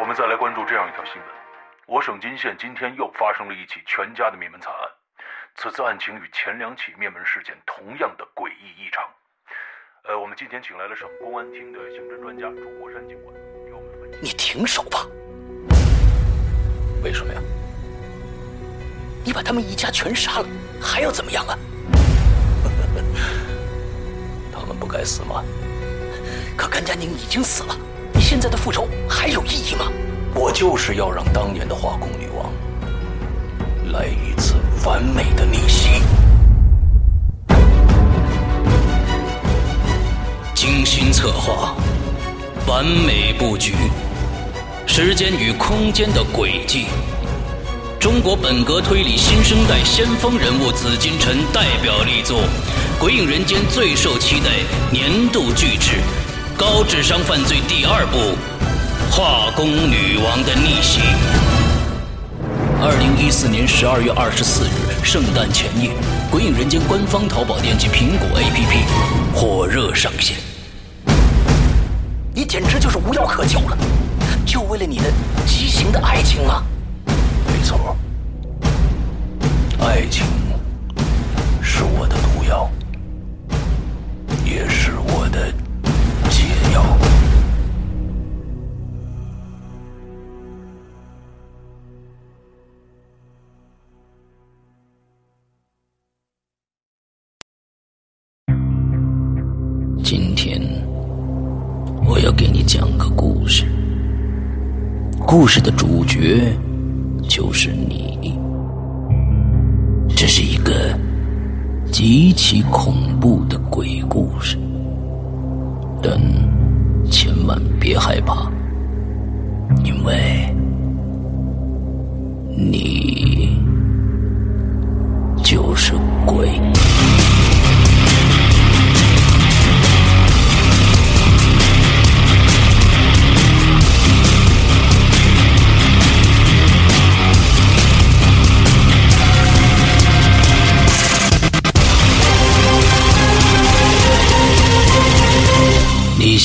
我们再来关注这样一条新闻：我省金县今天又发生了一起全家的灭门惨案。此次案情与前两起灭门事件同样的诡异异常。呃，我们今天请来了省公安厅的刑侦专家朱国山警官，给我们分析。你停手吧！为什么呀？你把他们一家全杀了，还要怎么样啊？他们不该死吗？可甘家宁已经死了，现在的复仇还有意义吗？我就是要让当年的化工女王来一次完美的逆袭。精心策划，完美布局，时间与空间的轨迹。中国本格推理新生代先锋人物紫金陈代表力作，《鬼影人间》最受期待年度巨制《高智商犯罪》第二部《化工女王的逆袭》。二零一四年十二月二十四日，圣诞前夜，《鬼影人间》官方淘宝店及苹果 APP 火热上线。你简直就是无药可救了，就为了你的畸形的爱情吗？没错，爱情故事的主角就是你。这是一个极其恐怖的鬼故事，但千万别害怕，因为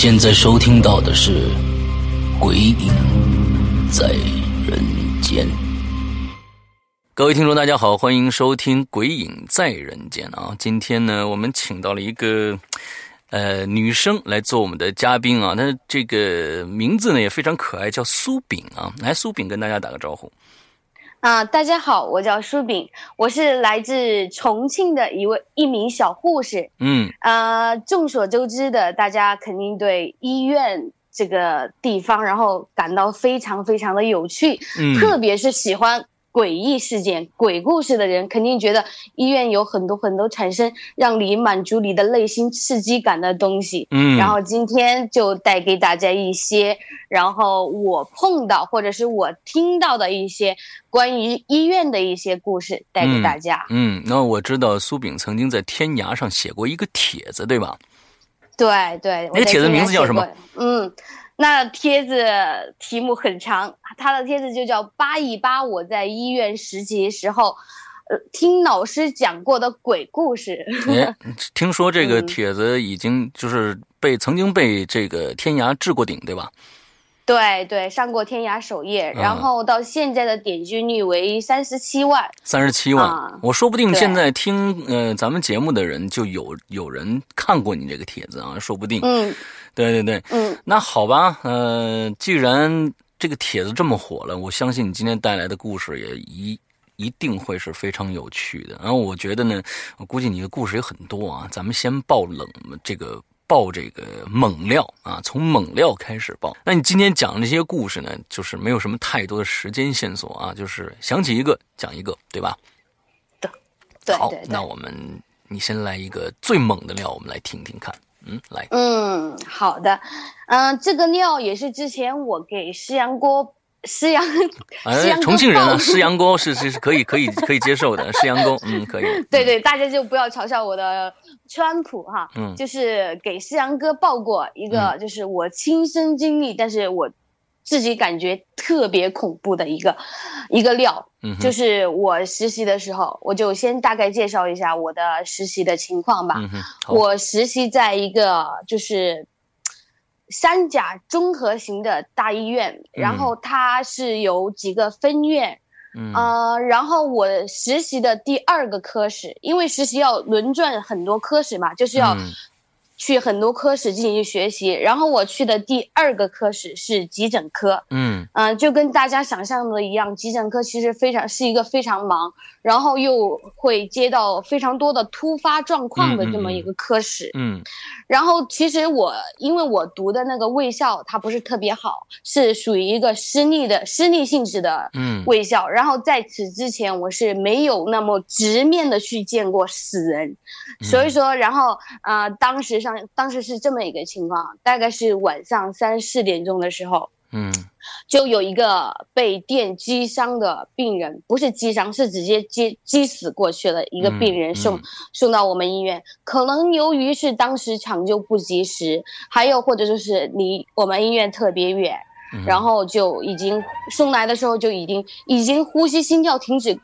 现在收听到的是《鬼影在人间》。各位听众，大家好，欢迎收听《鬼影在人间》啊！今天呢，我们请到了一个呃女生来做我们的嘉宾啊，她这个名字呢也非常可爱，叫苏炳啊。来，苏炳跟大家打个招呼。啊，大家好，我叫舒炳，我是来自重庆的一位一名小护士。嗯，呃，众所周知的，大家肯定对医院这个地方，然后感到非常非常的有趣，嗯特别是喜欢诡异事件、鬼故事的人，肯定觉得医院有很多很多产生让你满足你的内心刺激感的东西。嗯然后今天就带给大家一些，然后我碰到或者是我听到的一些关于医院的一些故事，带给大家。嗯，那我知道苏炳曾经在天涯上写过一个帖子，对吧？对对，那个帖子名字叫什么？嗯，那帖子题目很长，他的帖子就叫“扒一扒我在医院实习时候，呃，听老师讲过的鬼故事”。哎，听说这个嗯帖子已经就是被曾经被这个天涯置过顶，对吧？对对，上过天涯首页，嗯然后到现在的点击率为三十七万。三十七万，啊我说不定现在听呃咱们节目的人就有有人看过你这个帖子啊，说不定。嗯对对对，嗯，那好吧，呃，既然这个帖子这么火了，我相信你今天带来的故事也一一定会是非常有趣的。然后我觉得呢，我估计你的故事有很多啊，咱们先爆冷这个爆这个猛料啊，从猛料开始爆。那你今天讲的这些故事呢，就是没有什么太多的时间线索啊，就是想起一个讲一个，对吧？好对对，对。那我们你先来一个最猛的料，我们来听听看。嗯，来，嗯，好的，嗯、这个料也是之前我给施阳锅施阳施哎，重庆人施阳沟是是是可以可以可以接受的，施阳沟，嗯，可以。对对，大家就不要嘲笑我的川普哈，嗯。就是给思阳哥报过一个，就是我亲身经历，但是我自己感觉特别恐怖的一个一个料，嗯，就是我实习的时候，我就先大概介绍一下我的实习的情况吧。我实习在一个就是三甲综合型的大医院，然后它是有几个分院，嗯。呃，然后我实习的第二个科室，因为实习要轮转很多科室嘛，就是要嗯去很多科室进行学习。然后我去的第二个科室是急诊科，嗯嗯、就跟大家想象的一样，急诊科其实非常是一个非常忙，然后又会接到非常多的突发状况的这么一个科室。嗯然后其实我因为我读的那个卫校它不是特别好，是属于一个私立的私立性质的嗯卫校。然后在此之前我是没有那么直面的去见过死人，所以说，然后呃，当时上当时是这么一个情况，大概是晚上三四点钟的时候。嗯就有一个被电击伤的病人，不是击伤，是直接击击死过去了一个病人嗯送、嗯送到我们医院。可能由于是当时抢救不及时，还有或者就是离我们医院特别远，嗯然后就已经送来的时候就已经已经呼吸心跳停止，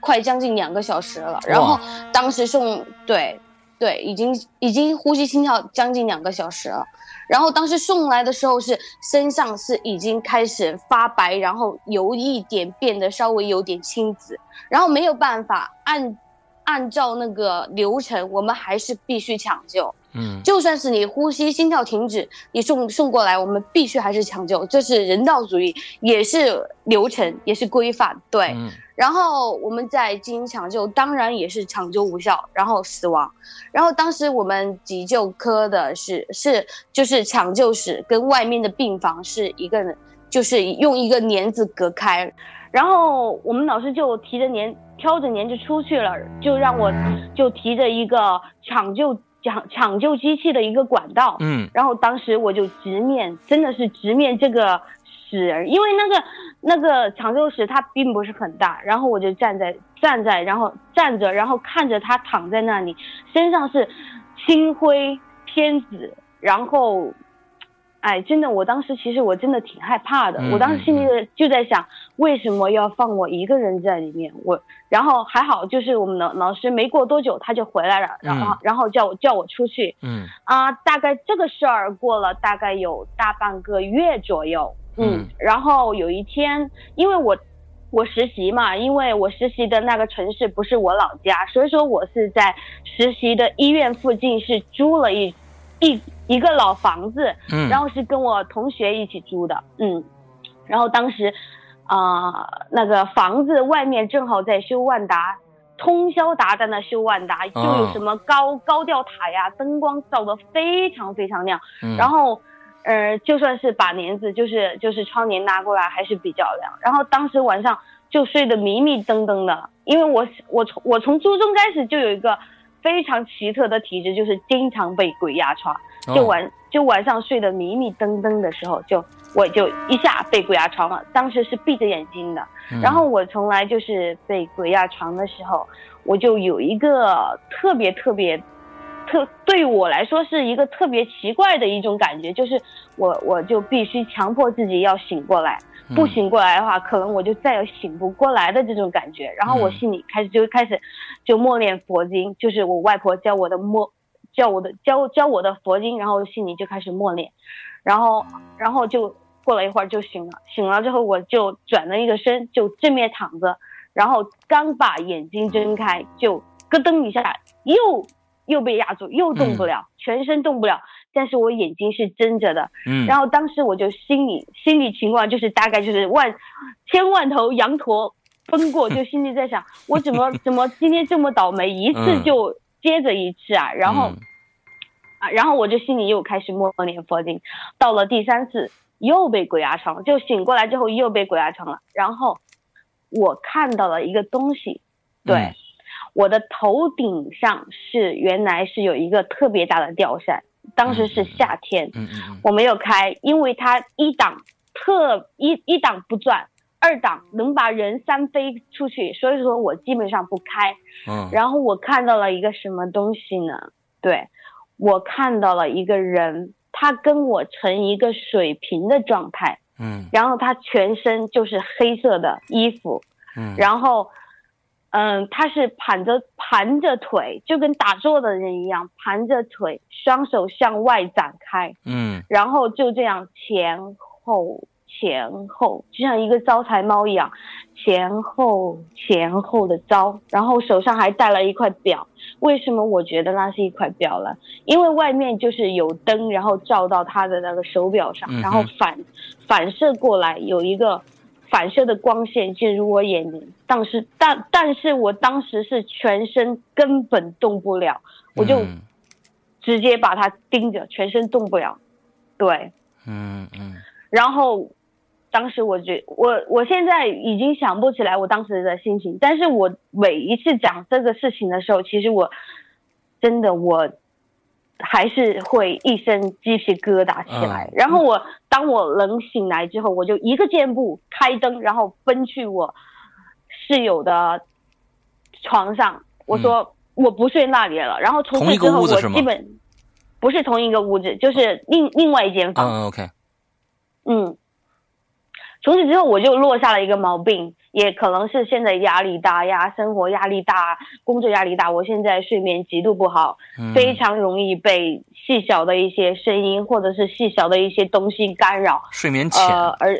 快将近两个小时了。然后当时送对对，已经已经呼吸心跳将近两个小时了。然后当时送来的时候是身上是已经开始发白，然后有一点变得稍微有点青紫，然后没有办法按按照那个流程，我们还是必须抢救。嗯就算是你呼吸心跳停止，你送送过来，我们必须还是抢救，这是人道主义，也是流程，也是规范。对，嗯然后我们在进行抢救，当然也是抢救无效，然后死亡。然后当时我们急救科的是是就是抢救室跟外面的病房是一个人，就是用一个帘子隔开。然后我们老师就提着帘挑着帘就出去了，就让我就提着一个抢救抢抢救机器的一个管道，嗯然后当时我就直面，真的是直面这个死人，因为那个那个抢救室它并不是很大，然后我就站在站在，然后站着，然后看着他躺在那里，身上是青灰偏紫，然后，哎，真的，我当时其实我真的挺害怕的，嗯我当时心里就在想，为什么要放我一个人在里面？我，然后还好，就是我们的老师没过多久他就回来了，然后、嗯然后叫我叫我出去，嗯。啊、大概这个事儿过了大概有大半个月左右，嗯，嗯然后有一天，因为我我实习嘛，因为我实习的那个城市不是我老家，所以说我是在实习的医院附近是租了一一一个老房子，嗯，然后是跟我同学一起租的，嗯，然后当时啊、那个房子外面正好在修万达。通宵达旦的修万达，就有什么高、高吊塔呀，灯光照得非常非常亮。嗯然后，呃，就算是把帘子，就是就是窗帘拉过来，还是比较凉。然后当时晚上就睡得迷迷瞪瞪的，因为我我从我从初中开始就有一个非常奇特的体质，就是经常被鬼压床。就哦晚就晚上睡得迷迷瞪瞪的时候，就我就一下被鬼压床了。当时是闭着眼睛的，嗯然后我从来就是被鬼压床的时候，我就有一个特别特别特对我来说是一个特别奇怪的一种感觉，就是我我就必须强迫自己要醒过来，嗯。不醒过来的话，可能我就再也醒不过来的这种感觉。然后我嗯。心里开始就开始就默念佛经，就是我外婆教我的默教我的教教我的佛经，然后心里就开始默念，然后然后就过了一会儿就醒了，醒了之后我就转了一个身，就正面躺着，然后刚把眼睛睁开，就咯噔一下又又被压住，又动不了，全身动不了，但是我眼睛是睁着的，嗯，然后当时我就心里心理情况就是大概就是万千万头羊驼奔过，就心里在想，我怎么怎么今天这么倒霉，一次嗯。就接着一次啊，然后、嗯。啊，然后我就心里又开始默念佛经，到了第三次又被鬼压床了，就醒过来之后又被鬼压床了，然后我看到了一个东西，对。嗯我的头顶上是原来是有一个特别大的吊扇，当时是夏天，嗯嗯嗯。我没有开，因为它一档特一一档不转，二档能把人扇飞出去，所以说我基本上不开。嗯，然后我看到了一个什么东西呢？对，我看到了一个人，他跟我成一个水平的状态，嗯。然后他全身就是黑色的衣服，嗯，然后嗯，他是盘着盘着腿，就跟打坐的人一样，盘着腿，双手向外展开，嗯然后就这样前后前后，就像一个招财猫一样，前后前后的招，然后手上还带了一块表。为什么我觉得那是一块表呢？因为外面就是有灯，然后照到他的那个手表上，然后反反射过来有一个反射的光线进入我眼睛。当时但但是我当时是全身根本动不了，我就嗯直接把它盯着，全身动不了。对，嗯嗯然后当时我觉我我现在已经想不起来我当时的心情，但是我每一次讲这个事情的时候，其实我真的我还是会一身鸡皮疙瘩起来。嗯然后我当我冷醒来之后，我就一个箭步开灯，然后奔去我室友的床上，我说我不睡那里了。然后从此之后，我基本不是同一个屋子，就是另另外一间房。嗯，OK，嗯，从此之后我就落下了一个毛病，也可能是现在压力大呀，生活压力大，工作压力大，我现在睡眠极度不好，嗯。非常容易被细小的一些声音或者是细小的一些东西干扰，睡眠浅，呃，而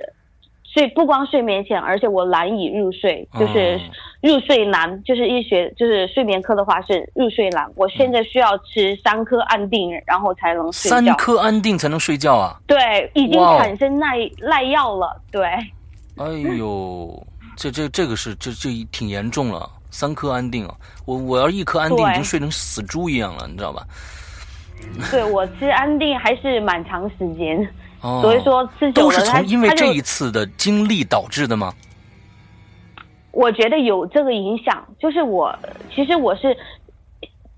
睡不光睡眠浅，而且我难以入睡，就是嗯入睡难，就是医学就是睡眠科的话是入睡难，我现在需要吃三颗安定，然后才能睡觉。三颗安定才能睡觉啊！对，已经产生耐耐药了。对，哎呦，这这这个是这这挺严重了，三颗安定啊！我我要一颗安定已经睡成死猪一样了，你知道吧？对我吃安定还是蛮长时间，哦，所以说吃久都了它是从因为这一次的经历导致的吗？我觉得有这个影响。就是我其实我是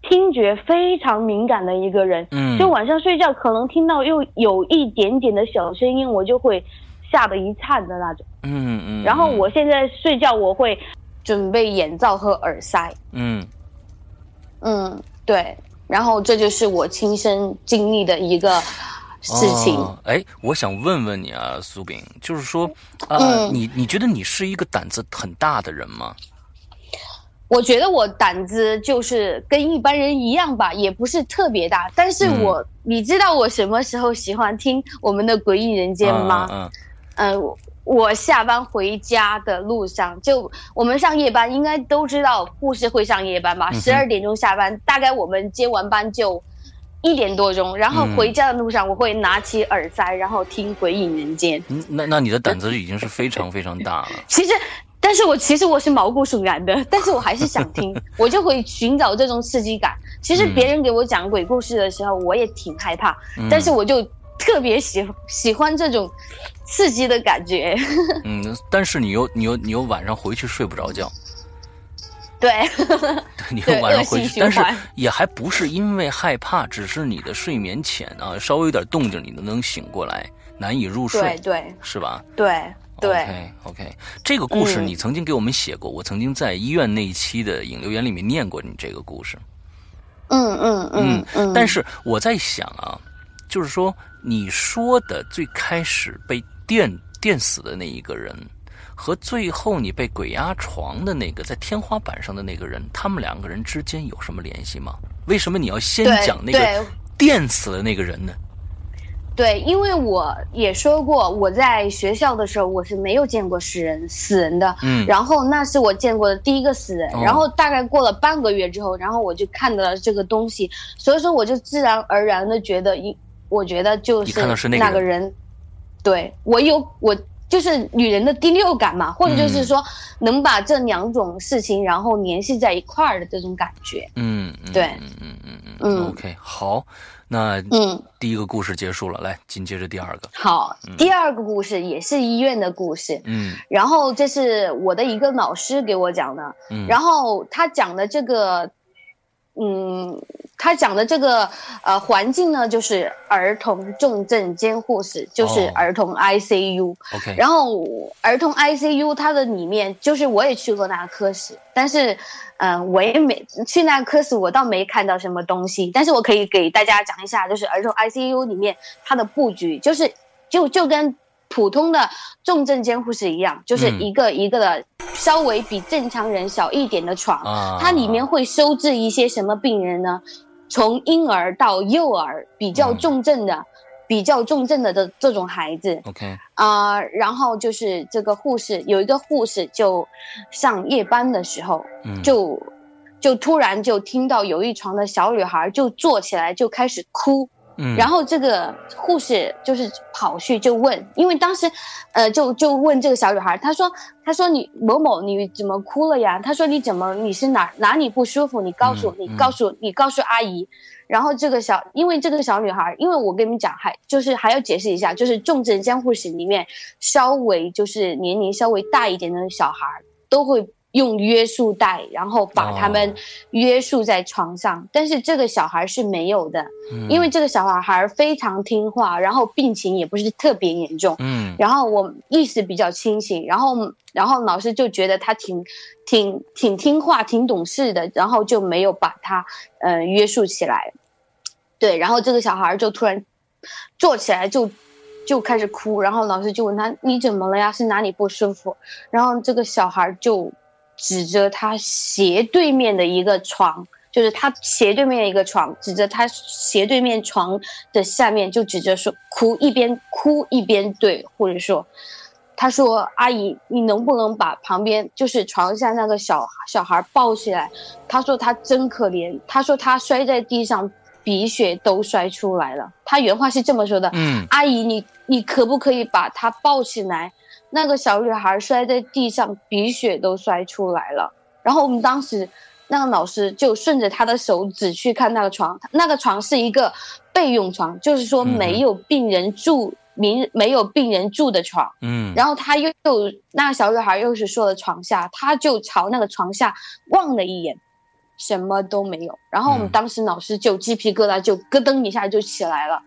听觉非常敏感的一个人，嗯，就晚上睡觉可能听到又有一点点的小声音，我就会吓得一颤的那种。嗯嗯，然后我现在睡觉我会准备眼罩和耳塞。嗯嗯，对。然后这就是我亲身经历的一个事情。哦哎，我想问问你啊，苏炳，就是说，呃、嗯你你觉得你是一个胆子很大的人吗？我觉得我胆子就是跟一般人一样吧，也不是特别大。但是嗯我，你知道我什么时候喜欢听我们的《诡异人间》吗？嗯嗯、我我下班回家的路上，就我们上夜班，应该都知道护士会上夜班吧？十二、点钟下班，大概我们接完班就一点多钟，然后嗯回家的路上，我会拿起耳塞，然后听《鬼影人间》。嗯，那那你的胆子已经是非常非常大了。其实，但是我其实我是毛骨悚然的，但是我还是想听，我就会寻找这种刺激感。其实嗯别人给我讲鬼故事的时候，我也挺害怕，嗯但是我就特别喜喜欢这种刺激的感觉。嗯，但是你又你又你又晚上回去睡不着觉，对，你又对晚上回去，但是也还不是因为害怕，只是你的睡眠浅啊，稍微有点动静你都能醒过来，难以入睡，对对是吧？对对，OK OK，这个故事嗯你曾经给我们写过，我曾经在医院那一期的引流言里面念过你这个故事。嗯嗯嗯嗯。但是我在想啊，就是说你说的最开始被电电死的那一个人，和最后你被鬼压床的那个在天花板上的那个人，他们两个人之间有什么联系吗？为什么你要先讲那个电死的那个人呢？对，因为我也说过，我在学校的时候我是没有见过死人死人的，嗯然后那是我见过的第一个死人，哦然后大概过了半个月之后，然后我就看到了这个东西，所以说我就自然而然的觉得一，我觉得就你是看到是那个那个人，对我有我就是女人的第六感嘛，或者就是说能把这两种事情然后联系在一块儿的这种感觉，嗯，嗯对。嗯嗯嗯嗯嗯。OK，好，那嗯。第一个故事结束了，来紧接着第二个。好，第二个故事也是医院的故事，嗯。然后这是我的一个老师给我讲的，嗯，然后他讲的这个，嗯，他讲的这个呃环境呢，就是儿童重症监护室，就是哦儿童 ICU。OK，然后儿童 ICU 它的里面，就是我也去过那个科室，但是，嗯、我也没去那个科室，我倒没看到什么东西。但是我可以给大家讲一下，就是儿童 ICU 里面它的布局，就是就就跟普通的重症监护室一样，就是嗯。一个一个的稍微比正常人小一点的床，啊，它里面会收治一些什么病人呢？从婴儿到幼儿比较嗯。重症的、比较重症的这这种孩子。OK，啊、然后就是这个护士有一个护士就上夜班的时候，嗯，就就突然就听到有一床的小女孩就坐起来就开始哭，嗯，然后这个护士就是跑去就问，因为当时，呃，就就问这个小女孩，她说，她说你某某你怎么哭了呀？她说你怎么你是哪哪里不舒服？你告诉我，你告诉你告诉阿姨。然后这个小，因为这个小女孩，因为我跟你们讲，还就是还要解释一下，就是重症监护室里面稍微就是年龄稍微大一点的小孩都会用约束带，然后把他们哦约束在床上，但是这个小孩是没有的。嗯因为这个小孩非常听话，然后病情也不是特别严重，嗯然后我意识比较清醒，然后然后老师就觉得他挺挺挺听话、挺懂事的，然后就没有把他呃约束起来。对，然后这个小孩就突然坐起来就就开始哭，然后老师就问他你怎么了呀？是哪里不舒服？然后这个小孩就指着他斜对面的一个床，就是他斜对面的一个床，指着他斜对面床的下面，就指着说哭，一边哭一边对护士说。他说：“阿姨，你能不能把旁边就是床下那个小小孩抱起来？”他说他真可怜，他说他摔在地上，鼻血都摔出来了。他原话是这么说的：“嗯阿姨，你你可不可以把他抱起来？那个小女孩摔在地上，鼻血都摔出来了。然后我们当时那个老师就顺着她的手指去看那个床，那个床是一个备用床，就是说没有病人住，明没有病人住的床。嗯，然后他又又那个小女孩又是说了床下，他就朝那个床下望了一眼，什么都没有。然后我们嗯当时老师就鸡皮疙瘩就咯噔一下就起来了，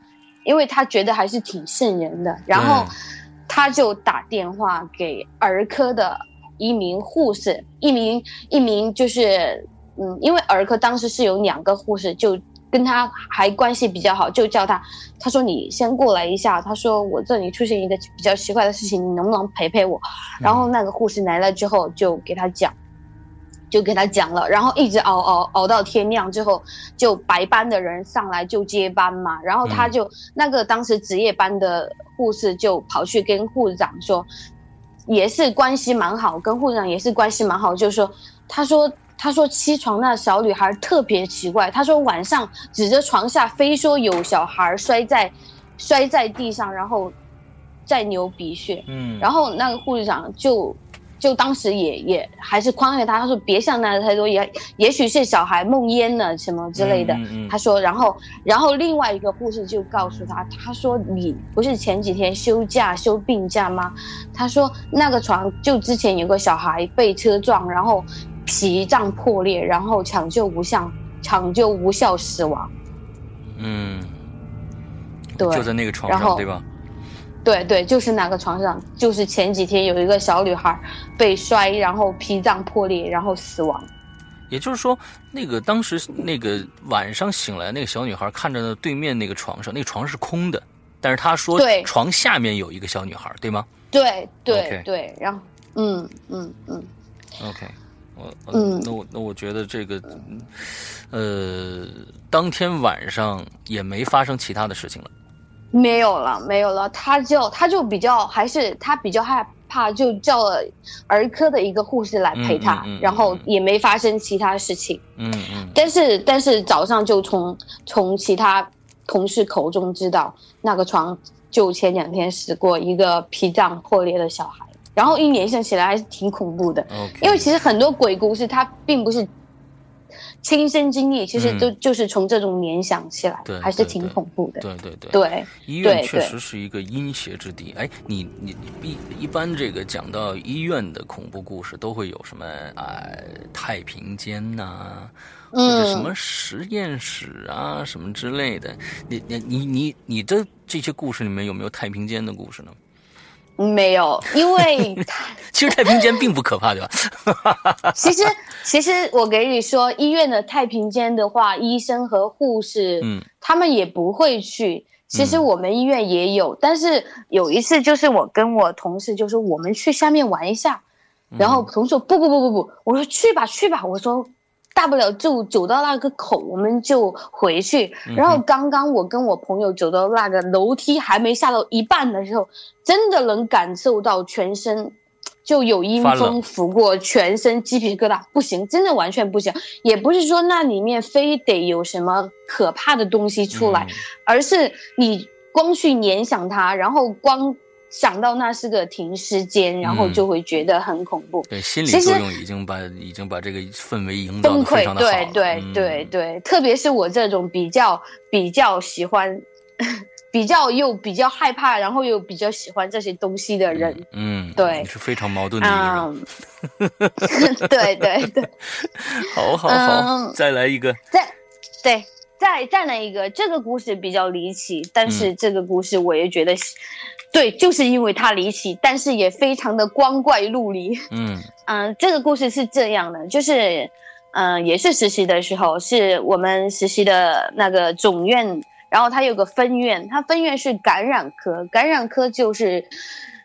因为他觉得还是挺瘆人的。然后他就打电话给儿科的一名护士，一名一名就是嗯，因为儿科当时是有两个护士，就跟他还关系比较好，就叫他，他说你先过来一下，他说我这里出现一个比较奇怪的事情，你能不能陪陪我？然后那个护士来了之后，就给他讲。就给他讲了，然后一直熬熬熬到天亮之后，就白班的人上来就接班嘛，然后他就、那个当时值夜班的护士就跑去跟护士长说，也是关系蛮好，跟护士长也是关系蛮好，就是说，他说他说七床那小女孩特别奇怪，他说晚上指着床下非说有小孩摔在摔在地上，然后在流鼻血，嗯，然后那个护士长就就当时也也还是宽慰他，他说别想那太多，也也许是小孩梦魇了什么之类的。嗯嗯嗯他说，然后然后另外一个护士就告诉他，他说你不是前几天休假休病假吗？他说那个床就之前有个小孩被车撞，然后脾脏破裂，然后抢救无效，抢救无效死亡。嗯，对就在那个床上对吧？对对，就是那个床上，就是前几天有一个小女孩被摔，然后脾脏破裂，然后死亡。也就是说，那个当时那个晚上醒来，那个小女孩看着对面那个床上，那个床是空的，但是她说对床下面有一个小女孩，对吗对对对，然后嗯嗯嗯，？OK，我嗯那我那我觉得这个，呃，当天晚上也没发生其他的事情了。没有了没有了，他就他就比较还是他比较害怕，就叫了儿科的一个护士来陪他，嗯嗯嗯然后嗯也没发生其他事情。嗯嗯但是但是早上就从从其他同事口中知道，那个床就前两天死过一个脾脏破裂的小孩，然后一联想起来还是挺恐怖的。因为其实很多鬼故事它并不是亲身经历，其实嗯都就是从这种联想起来，对还是挺恐怖的。对对对。对医院确实是一个阴邪之地。哎，你你一一般这个讲到医院的恐怖故事，都会有什么啊、太平间呐、或者什嗯，么实验室啊，什么之类的。你你你你你的这些故事里面有没有太平间的故事呢？没有，因为 它其实太平间并不可怕，对吧？其实其实我给你说，医院的太平间的话，医生和护士，嗯。他们也不会去。其实我们医院也有，但是有一次就是我跟我同事就说我们去下面玩一下，然后同事说不不不不不，我说去吧去吧，我说大不了就走到那个口我们就回去。然后刚刚我跟我朋友走到那个楼梯还没下到一半的时候，真的能感受到全身。就有阴风拂过，全身鸡皮疙瘩，不行，真的完全不行。也不是说那里面非得有什么可怕的东西出来，而是你光去联想它，然后光想到那是个停尸间，然后就会觉得很恐怖。对，心理作用已经把已经把这个氛围营造崩溃。对对对对，特别是我这种比较比较喜欢。比较又比较害怕，然后又比较喜欢这些东西的人，嗯，对，是非常矛盾的一个人。对对 对，好好好，再来一个。再对，再再来一个。这个故事比较离奇，但是这个故事我也觉得，对，就是因为它离奇，但是也非常的光怪陆离。嗯 嗯，这个故事是这样的，就是嗯，也是实习的时候，是我们实习的那个总院。然后它有个分院，它分院是感染科，感染科就是，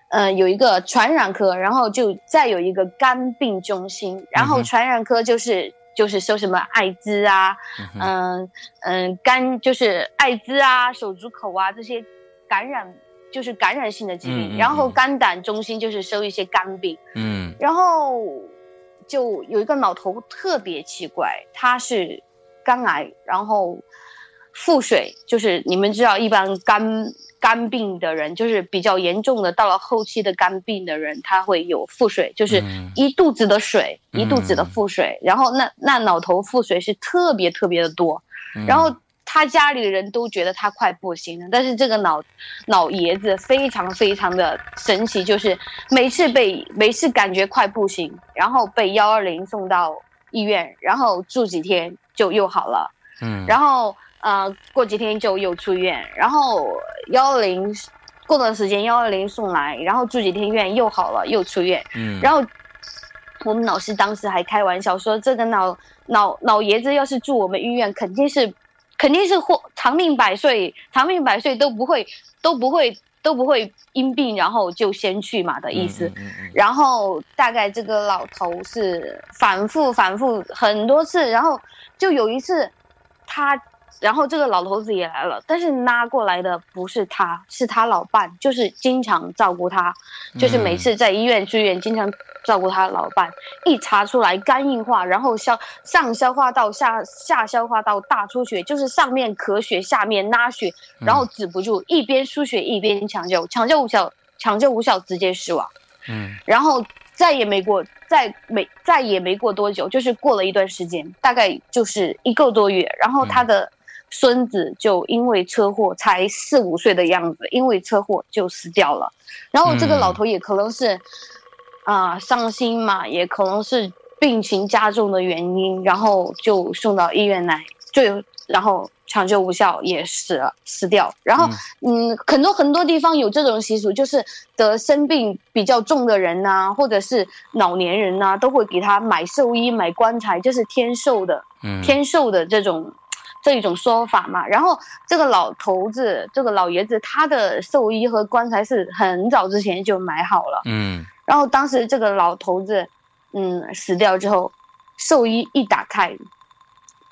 呃，有一个传染科，然后就再有一个肝病中心，然后传染科就是就是收什么艾滋啊，嗯嗯，肝就是艾滋啊，手足口啊这些感染就是感染性的疾病，然后肝胆中心就是收一些肝病，嗯，然后就有一个老头特别奇怪，他是肝癌，然后。腹水就是你们知道，一般肝肝病的人，就是比较严重的，到了后期的肝病的人，他会有腹水，就是一肚子的水，一肚子的腹水。然后那那老头腹水是特别特别的多，然后他家里的人都觉得他快不行了。但是这个老老爷子非常非常的神奇，就是每次被每次感觉快不行，然后被幺二零送到医院，然后住几天就又好了。嗯，然后。呃，过几天就又出院，然后幺二零过段时间幺二零送来，然后住几天院又好了，又出院。嗯，然后我们老师当时还开玩笑说，这个老老老爷子要是住我们医院，肯定是肯定是或长命百岁，长命百岁都不会都不会都不会因病然后就先去嘛的意思。嗯嗯。然后大概这个老头是反复反复很多次，然后就有一次他。然后这个老头子也来了，但是拉过来的不是他，是他老伴，就是经常照顾他，就是每次在医院住院，经常照顾他老伴。一查出来肝硬化，然后消上消化道下下消化道大出血，就是上面咳血，下面拉血，然后止不住，一边输血一边抢救，抢救无效，抢救无效直接死亡。嗯，然后再也没过，再没再也没过多久，就是过了一段时间，大概就是一个多月，然后他的。孙子就因为车祸，才四五岁的样子，因为车祸就死掉了。然后这个老头也可能是，啊，伤心嘛，也可能是病情加重的原因，然后就送到医院来，最然后抢救无效也死了，死掉。然后，嗯，很多很多地方有这种习俗，就是得生病比较重的人呐，或者是老年人呐，都会给他买寿衣、买棺材，就是天寿的，天寿的这种。这一种说法嘛，然后这个老头子，这个老爷子，他的寿衣和棺材是很早之前就买好了，嗯，然后当时这个老头子，嗯，死掉之后，寿衣一打开，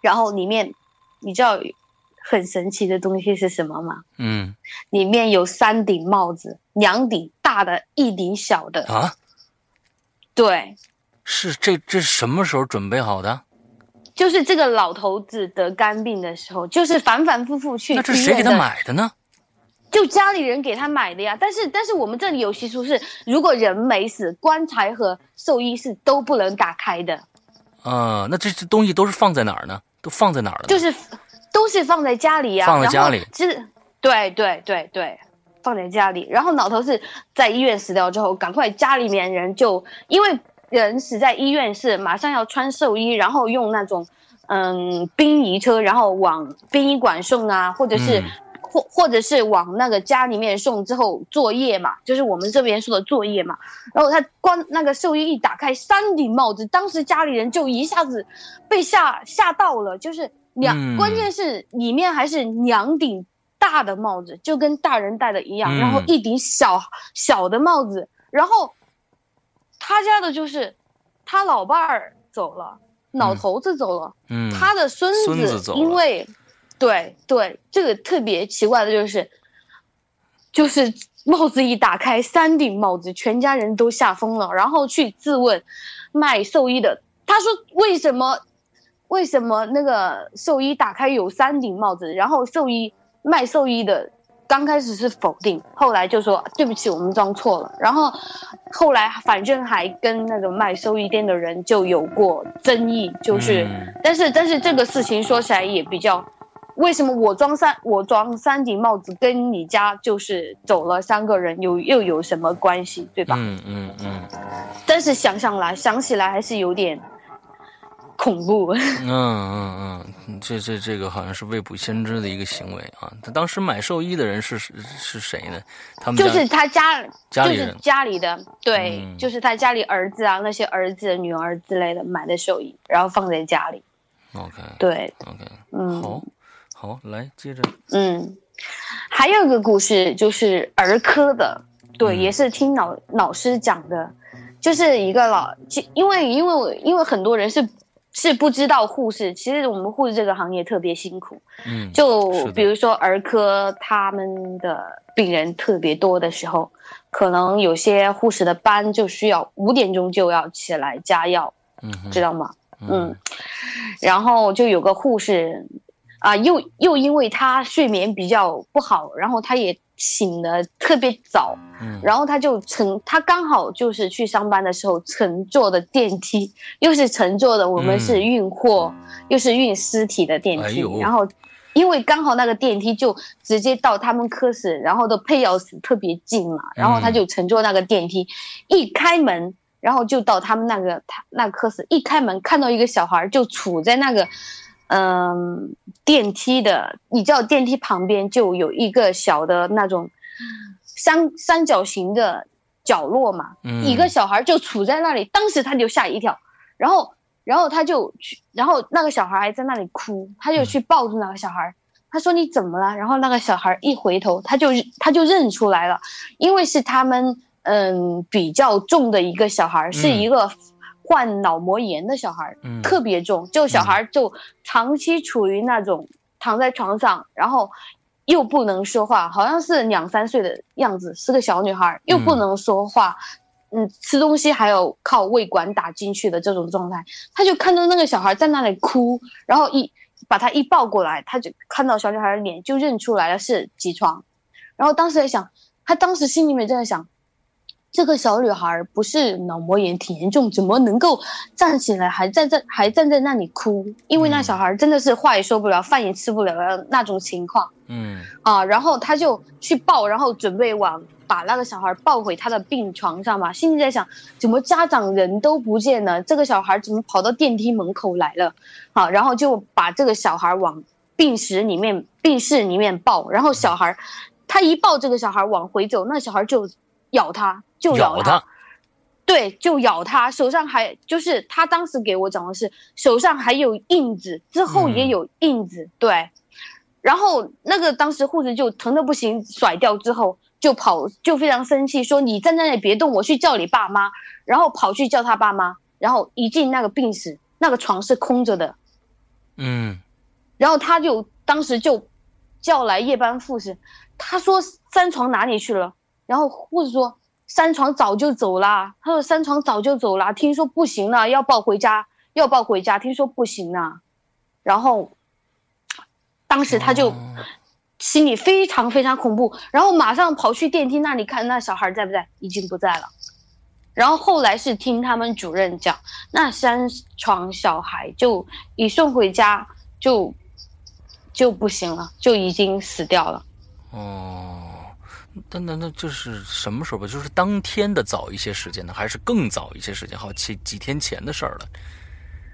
然后里面，你知道很神奇的东西是什么吗？嗯，里面有三顶帽子，两顶大的，一顶小的啊，对，是这这什么时候准备好的？就是这个老头子得肝病的时候，就是反反复复去。那这谁给他买的呢？就家里人给他买的呀。但是但是我们这里有习俗是，如果人没死，棺材和寿衣是都不能打开的。啊，那这这东西都是放在哪儿呢？都放在哪儿了？就是都是放在家里呀。放在家里。是，对对对对，放在家里。然后老头是在医院死掉之后，赶快家里面人就因为。人死在医院是马上要穿寿衣，然后用那种，嗯，殡仪车，然后往殡仪馆送啊，或者是，或或者是往那个家里面送之后作业嘛，就是我们这边说的作业嘛。然后他关那个寿衣一打开，三顶帽子，当时家里人就一下子被吓吓到了，就是两，关键是里面还是两顶。大的帽子，就跟大人戴的一样，嗯然后一顶小小的帽子，然后他家的就是他老伴儿走了，老头子走了，嗯，他的孙孙子走因为对对，这个特别奇怪的就是，就是帽子一打开，三顶帽子，全家人都吓疯了，然后去质问卖寿衣的，他说为什么为什么那个寿衣打开有三顶帽子，然后寿衣卖寿衣的。刚开始是否定，后来就说对不起，我们装错了。然后后来反正还跟那个卖收衣店的人就有过争议，就是，嗯但是但是这个事情说起来也比较，为什么我装三我装三顶帽子跟你家就是走了三个人有又有什么关系，对吧？嗯嗯嗯但是想想来想起来还是有点恐怖。嗯嗯嗯，这这这个好像是未卜先知的一个行为啊。他当时买寿衣的人是是是谁呢？他们就是他家家里人就是家里的，对，嗯。就是他家里儿子啊，那些儿子、女儿之类的买的寿衣，然后放在家里。OK 对，OK，嗯，好，好，来接着，嗯，还有一个故事就是儿科的，对，嗯。也是听老老师讲的，就是一个老，其因为因为因为很多人是是不知道护士，其实我们护士这个行业特别辛苦，嗯，就比如说儿科他们的病人特别多的时候，可能有些护士的班就需要五点钟就要起来加药，嗯知道吗？嗯嗯，然后就有个护士，啊、又又因为他睡眠比较不好，然后他也醒的特别早，嗯。然后他就乘他刚好就是去上班的时候乘坐的电梯，又是乘坐的我们是运货，又是运尸体的电梯，然后。因为刚好那个电梯就直接到他们科室，然后的配药室特别近嘛，然后他就乘坐那个电梯，一开门，然后就到他们那个他那个科室，一开门看到一个小孩就处在那个，嗯、电梯的，你知道电梯旁边就有一个小的那种三三角形的角落嘛，嗯一个小孩就杵在那里，当时他就吓一跳，然后然后他就去，然后那个小孩还在那里哭，他就去抱住那个小孩。他说你怎么了？然后那个小孩一回头，他就他就认出来了，因为是他们嗯比较重的一个小孩，是一个患脑膜炎的小孩，嗯特别重，就小孩就长期处于那种躺在床上，然后又不能说话，好像是两三岁的样子，是个小女孩，又不能说话，嗯，吃东西还有靠胃管打进去的这种状态，他就看到那个小孩在那里哭，然后一把他一抱过来，他就看到小女孩的脸，就认出来了是几床，然后当时在想，他当时心里面在想。这个小女孩不是脑膜炎挺严重，怎么能够站起来还站在还站在那里哭？因为那小孩真的是话也说不了，饭也吃不了的那种情况嗯啊。然后他就去抱，然后准备往把那个小孩抱回他的病床上嘛。心里在想，怎么家长人都不见了，这个小孩怎么跑到电梯门口来了？好，然后就把这个小孩往病室里面病室里面抱，然后小孩他一抱这个小孩往回走，那小孩就咬他，就咬他。他，对，就咬他，手上还就是他当时给我讲的是手上还有印子，之后也有印子，对。然后那个当时护士就疼的不行，甩掉之后就跑，就非常生气，说你站在那里别动，我去叫你爸妈。然后跑去叫他爸妈，然后一进那个病室，那个床是空着的，嗯然后他就当时就叫来夜班护士，他说三床哪里去了？然后护士说三床早就走了。他说三床早就走了，听说不行了，要抱回家，要抱回家，听说不行了。然后当时他就哦心里非常非常恐怖，然后马上跑去电梯那里看那小孩在不在，已经不在了。然后后来是听他们主任讲，那三床小孩就一送回家就就不行了，就已经死掉了。哦，那那那这是什么时候吧？就是当天的早一些时间呢，还是更早一些时间？好几几天前的事儿了。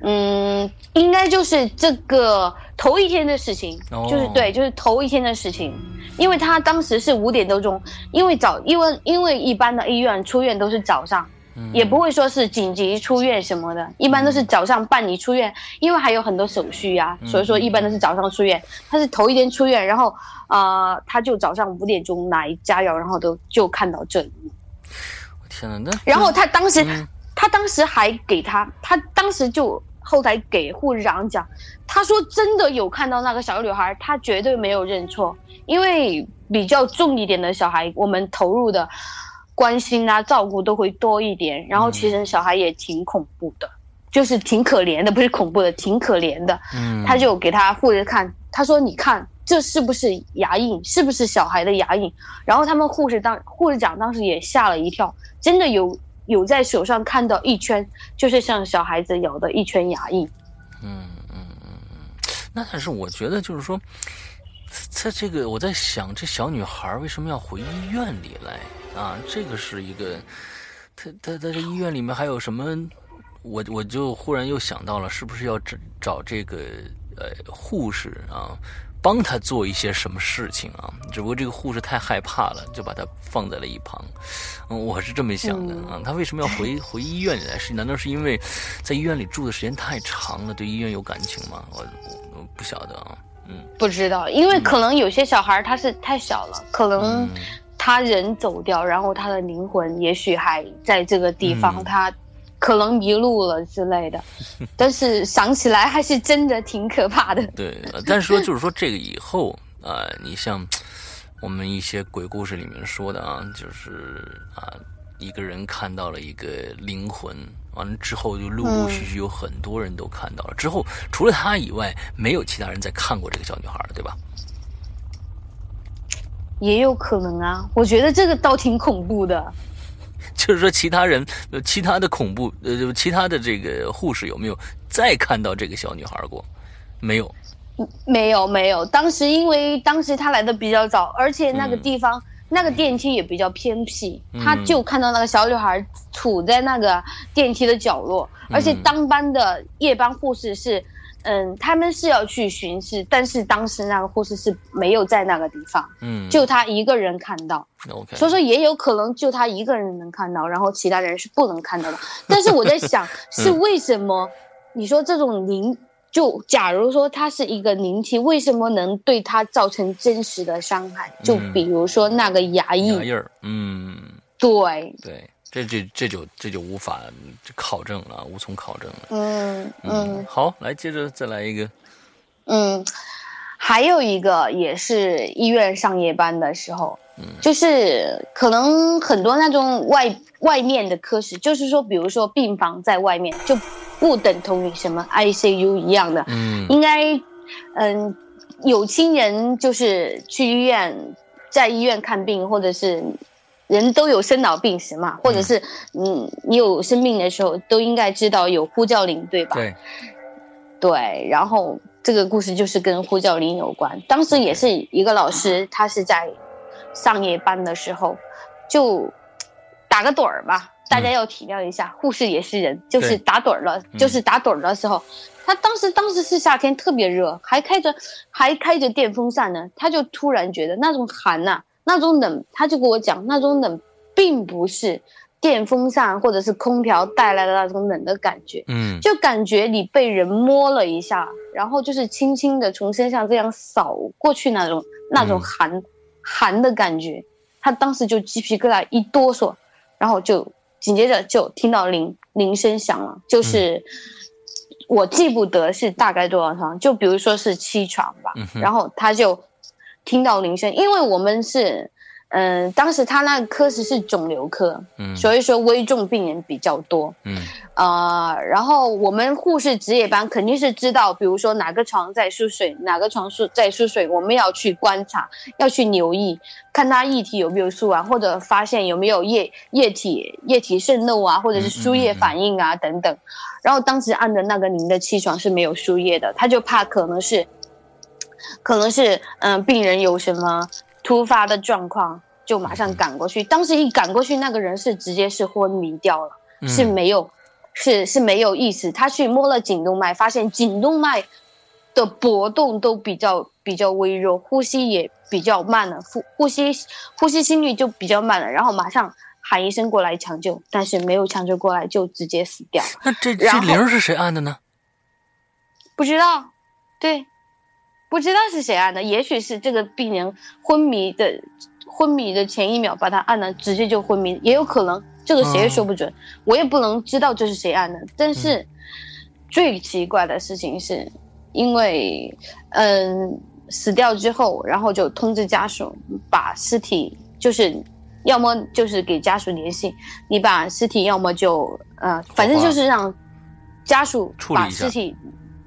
嗯，应该就是这个头一天的事情，哦就是对，就是头一天的事情，因为他当时是五点多钟，因为早，因为因为一般的医院出院都是早上，也不会说是紧急出院什么的，一般都是早上办理出院，因为还有很多手续呀，所以说一般都是早上出院。他是头一天出院，然后啊，他就早上五点钟来加药，然后都就看到这一幕。天哪，那然后他当时，他当时还给他，他当时就后台给护士长讲，他说真的有看到那个小女孩，他绝对没有认错，因为比较重一点的小孩，我们投入的。关心啊，照顾都会多一点。然后其实小孩也挺恐怖的，就是挺可怜的，不是恐怖的，挺可怜的。嗯，他就给他护士看，他说：“你看这是不是牙印？是不是小孩的牙印？”然后他们护士当护士长当时也吓了一跳，真的有有在手上看到一圈，就是像小孩子咬的一圈牙印。嗯嗯嗯嗯，那但是我觉得就是说，在这个我在想，这小女孩为什么要回医院里来？啊，这个是一个，他他在这医院里面还有什么？我我就忽然又想到了，是不是要找找这个呃护士啊，帮他做一些什么事情啊？只不过这个护士太害怕了，就把他放在了一旁。嗯，我是这么想的啊。他为什么要回回医院里来？是难道是因为在医院里住的时间太长了，对医院有感情吗？我我不晓得啊。嗯，不知道，因为可能有些小孩他是太小了，可能。他人走掉，然后他的灵魂也许还在这个地方，他可能迷路了之类的。但是想起来还是真的挺可怕的。对，但是说 就是说这个以后啊，你像我们一些鬼故事里面说的啊，就是啊，一个人看到了一个灵魂，完了之后就陆陆续续有很多人都看到了。之后除了他以外，没有其他人再看过这个小女孩了，对吧？也有可能啊，我觉得这个倒挺恐怖的。就是说，其他人，其他的恐怖，呃，其他的这个护士有没有再看到这个小女孩过？没有，没有，没有。当时因为当时他来的比较早，而且那个地方那个电梯也比较偏僻，他就看到那个小女孩处在那个电梯的角落，而且当班的夜班护士是。嗯，他们是要去巡视，但是当时那个护士是没有在那个地方，嗯，就他一个人看到，OK，所以说也有可能就他一个人能看到，然后其他人是不能看到的。但是我在想，是为什么？你说这种灵，就假如说他是一个灵体，为什么能对他造成真实的伤害？就比如说那个牙印，牙印儿，嗯，对对。这这这就这就无法考证了，无从考证了。嗯嗯，好，来接着再来一个。嗯，还有一个也是医院上夜班的时候，嗯，就是可能很多那种外外面的科室，就是说，比如说病房在外面，就不等同于什么 ICU 一样的。嗯，应该，嗯，有亲人就是去医院，在医院看病，或者是。人都有生老病死嘛，或者是嗯，你有生病的时候，都应该知道有呼叫铃，对吧？对，对。然后这个故事就是跟呼叫铃有关。当时也是一个老师，他是在上夜班的时候，就打个盹儿吧。大家要体谅一下，护士也是人，就是打盹儿了，就是打盹儿的时候，他当时当时是夏天，特别热，还开着还开着电风扇呢，他就突然觉得那种寒呐。那种冷，他就跟我讲，那种冷并不是电风扇或者是空调带来的那种冷的感觉，嗯，就感觉你被人摸了一下，然后就是轻轻的从身上这样扫过去那种那种寒寒的感觉，他当时就鸡皮疙瘩一哆嗦，然后就紧接着就听到铃铃声响了，就是我记不得是大概多少床，就比如说是七床吧，然后他就。听到铃声，因为我们是，嗯，当时他那个科室是肿瘤科，嗯，所以说危重病人比较多，嗯，啊，然后我们护士值夜班肯定是知道，比如说哪个床在输水，哪个床输在输水，我们要去观察，要去留意，看他液体有没有输完，或者发现有没有液液体液体渗漏啊，或者是输液反应啊等等。然后当时按的那个您的气床是没有输液的，他就怕可能是。可能是嗯，病人有什么突发的状况，就马上赶过去。当时一赶过去，那个人是直接是昏迷掉了，是没有，是是没有意识。他去摸了颈动脉，发现颈动脉的搏动都比较比。较微弱，呼吸也比较慢了，呼呼吸呼吸心率就比较慢了，然后马上喊医生过来抢救，但是没有抢救过来就直接死掉。那这这铃是谁按的呢？不知道，对，不知道是谁按的，也许是这个病人昏迷的昏迷的前一秒把他按了，直接就昏迷，也有可能，这个谁也说不准，我也不能知道这是谁按的。但是、最奇怪的事情是，因为嗯死掉之后，然后就通知家属把尸体就是。要么就是给家属联系，你把尸体要么就呃，反正就是让家属把尸体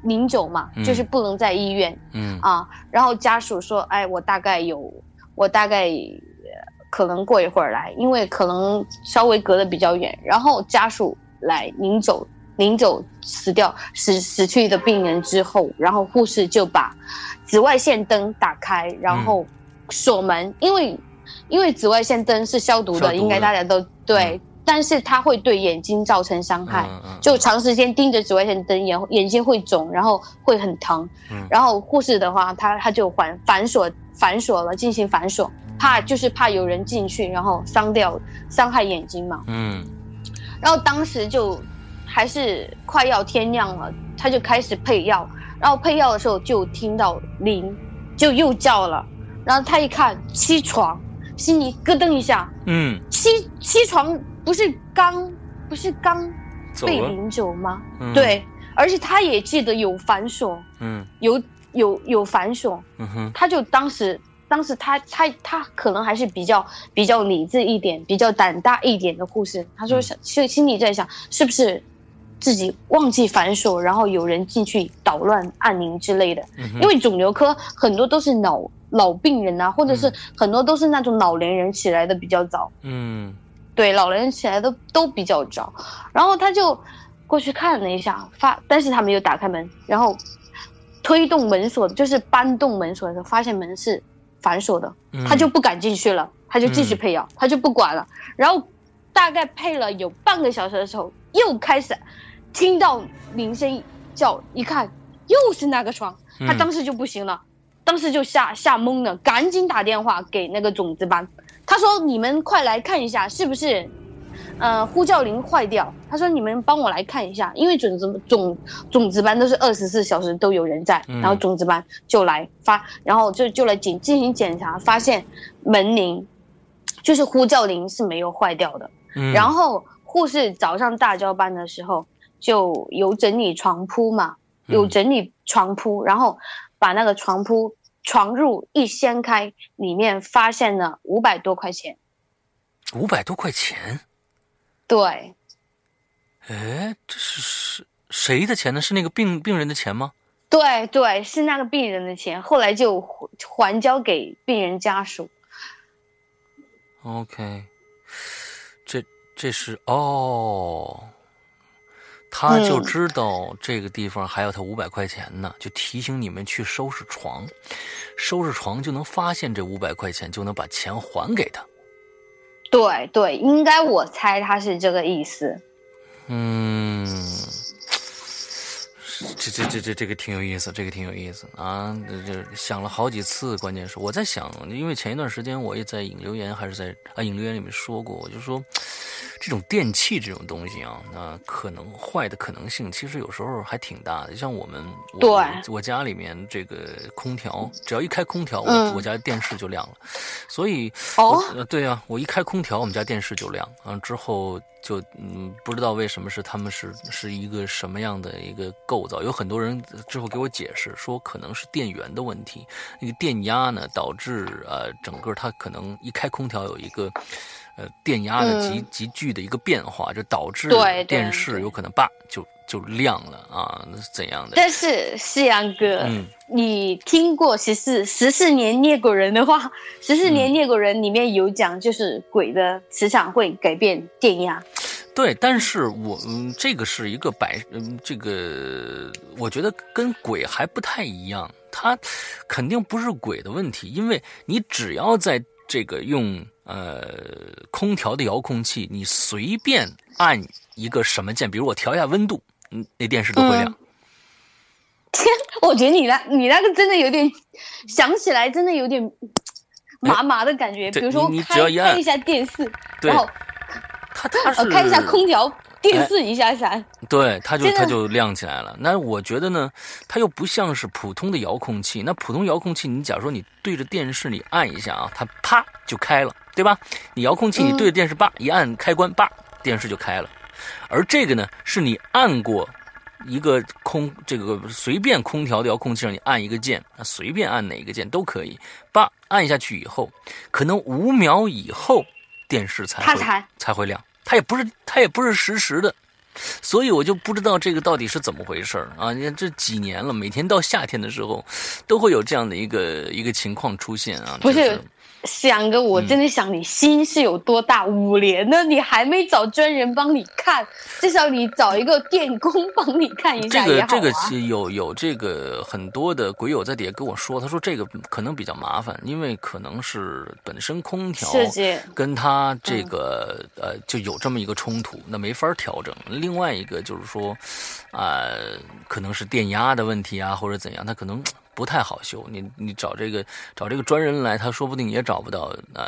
领走嘛，嗯就是不能在医院嗯啊。然后家属说：“哎，我大概有，我大概呃可能过一会儿来，因为可能稍微隔得比较远。”然后家属来临走，临走死掉死死去的病人之后，然后护士就把紫外线灯打开，然后锁门，因为因为紫外线灯是消毒的，消毒的应该大家都对。但是它会对眼睛造成伤害，嗯嗯就长时间盯着紫外线灯，眼眼睛会肿，然后会很疼。嗯然后护士的话，他他就反反锁反锁了，进行反锁，怕就是怕有人进去，然后伤掉伤害眼睛嘛。嗯然后当时就还是快要天亮了，他就开始配药，然后配药的时候就听到铃，就又叫了，然后他一看起床，心里咯噔一下，嗯，起起床不是刚不是刚，被领走吗？嗯，对，而且他也记得有反锁，嗯。有有有反锁，嗯哼，他就当时当时他他他可能还是比较比较理智一点、比较胆大一点的护士。他说嗯。想心心里在想，是不是自己忘记反锁，然后有人进去捣乱按铃之类的？嗯因为肿瘤科很多都是老老病人啊，或者是很多都是那种老年人起来的比较早。嗯对，老人起来都都比较早，然后他就过去看了一下，发，但是他没有打开门，然后推动门锁，就是搬动门锁的时候，发现门是反锁的，嗯他就不敢进去了，他就继续嗯配药，他就不管了，然后大概配了有半个小时的时候，又开始听到铃声叫，一看又是那个床，他嗯当时就不行了，当时就吓吓懵了，赶紧打电话给那个种子班，他说你们快来看一下是不是，呃呼叫铃坏掉，他说你们帮我来看一下，因为种子种种子班都是二十四小时都有人在，嗯。然后种子班就来发，然后就就来检进行检查，发现门铃就是呼叫铃是没有坏掉的，嗯，然后护士早上大交班的时候就有整理床铺嘛，有嗯整理床铺，然后把那个床铺床褥一掀开，里面发现了五百多块钱。五百多块钱，对，哎，这是谁谁的钱呢？是那个病病人的钱吗？对对，是那个病人的钱，后来就还还交给病人家属。OK，这这是哦，他就嗯知道这个地方还有他五百块钱呢，就提醒你们去收拾床，收拾床就能发现这五百块钱，就能把钱还给他。对对，应该我猜他是这个意思。嗯，这这这这这个挺有意思，这个挺有意思啊！这这想了好几次，关键是我在想，因为前一段时间我也在引留言还是在啊引留言里面说过，我就说这种电器这种东西啊，那可能坏的可能性其实有时候还挺大的。像我们我对我家里面这个空调，只要一开空调，我、嗯我家电视就亮了，所以对啊，我一开空调，我们家电视就亮，嗯，之后就嗯，不知道为什么是他们是是一个什么样的一个构造，有很多人之后给我解释说，可能是电源的问题，那个电压呢导致呃整个它可能一开空调有一个呃电压的急、嗯急剧的一个变化，就导致电视有可能叭就就亮了啊，那是怎样的？但是夕阳哥，嗯你听过十四十四年猎狗人的话？十四年嗯猎狗人里面有讲，就是鬼的磁场会改变电压。对，但是我嗯，这个是一个百嗯，这个我觉得跟鬼还不太一样，它肯定不是鬼的问题，因为你只要在这个用呃空调的遥控器，你随便按一个什么键，比如我调一下温度，嗯，那电视都会亮。天我觉得你那，你那个真的有点，想起来真的有点麻麻的感觉。比如说开开一下电视，然后他他是开一下空调。电视一下闪，对，它就它就亮起来了。那我觉得呢，它又不像是普通的遥控器。那普通遥控器，你假如说你对着电视，你按一下啊，它啪就开了，对吧？你遥控器你对着电视叭一按开关，叭电视就开了。而这个呢，是你按过一个空这个随便空调的遥控器上，你按一个键，那随便按哪一个键都可以，叭按下去以后，可能五秒以后电视才会才会亮。它也不是，它也不是实时的，所以我就不知道这个到底是怎么回事啊！你看这几年了，每天到夏天的时候，都会有这样的一个一个情况出现啊！不是。想哥，我真的想你心是有多大？五年了，你还没找专人帮你看，至少你找一个电工帮你看一下这个这个有有这个很多的鬼友在底下跟我说，他说这个可能比较麻烦，因为可能是本身空调跟他这个呃就有这么一个冲突，那没法调整。另外一个就是说，啊，可能是电压的问题啊，或者怎样，他可能。不太好修，你你找这个找这个专人来，他说不定也找不到呃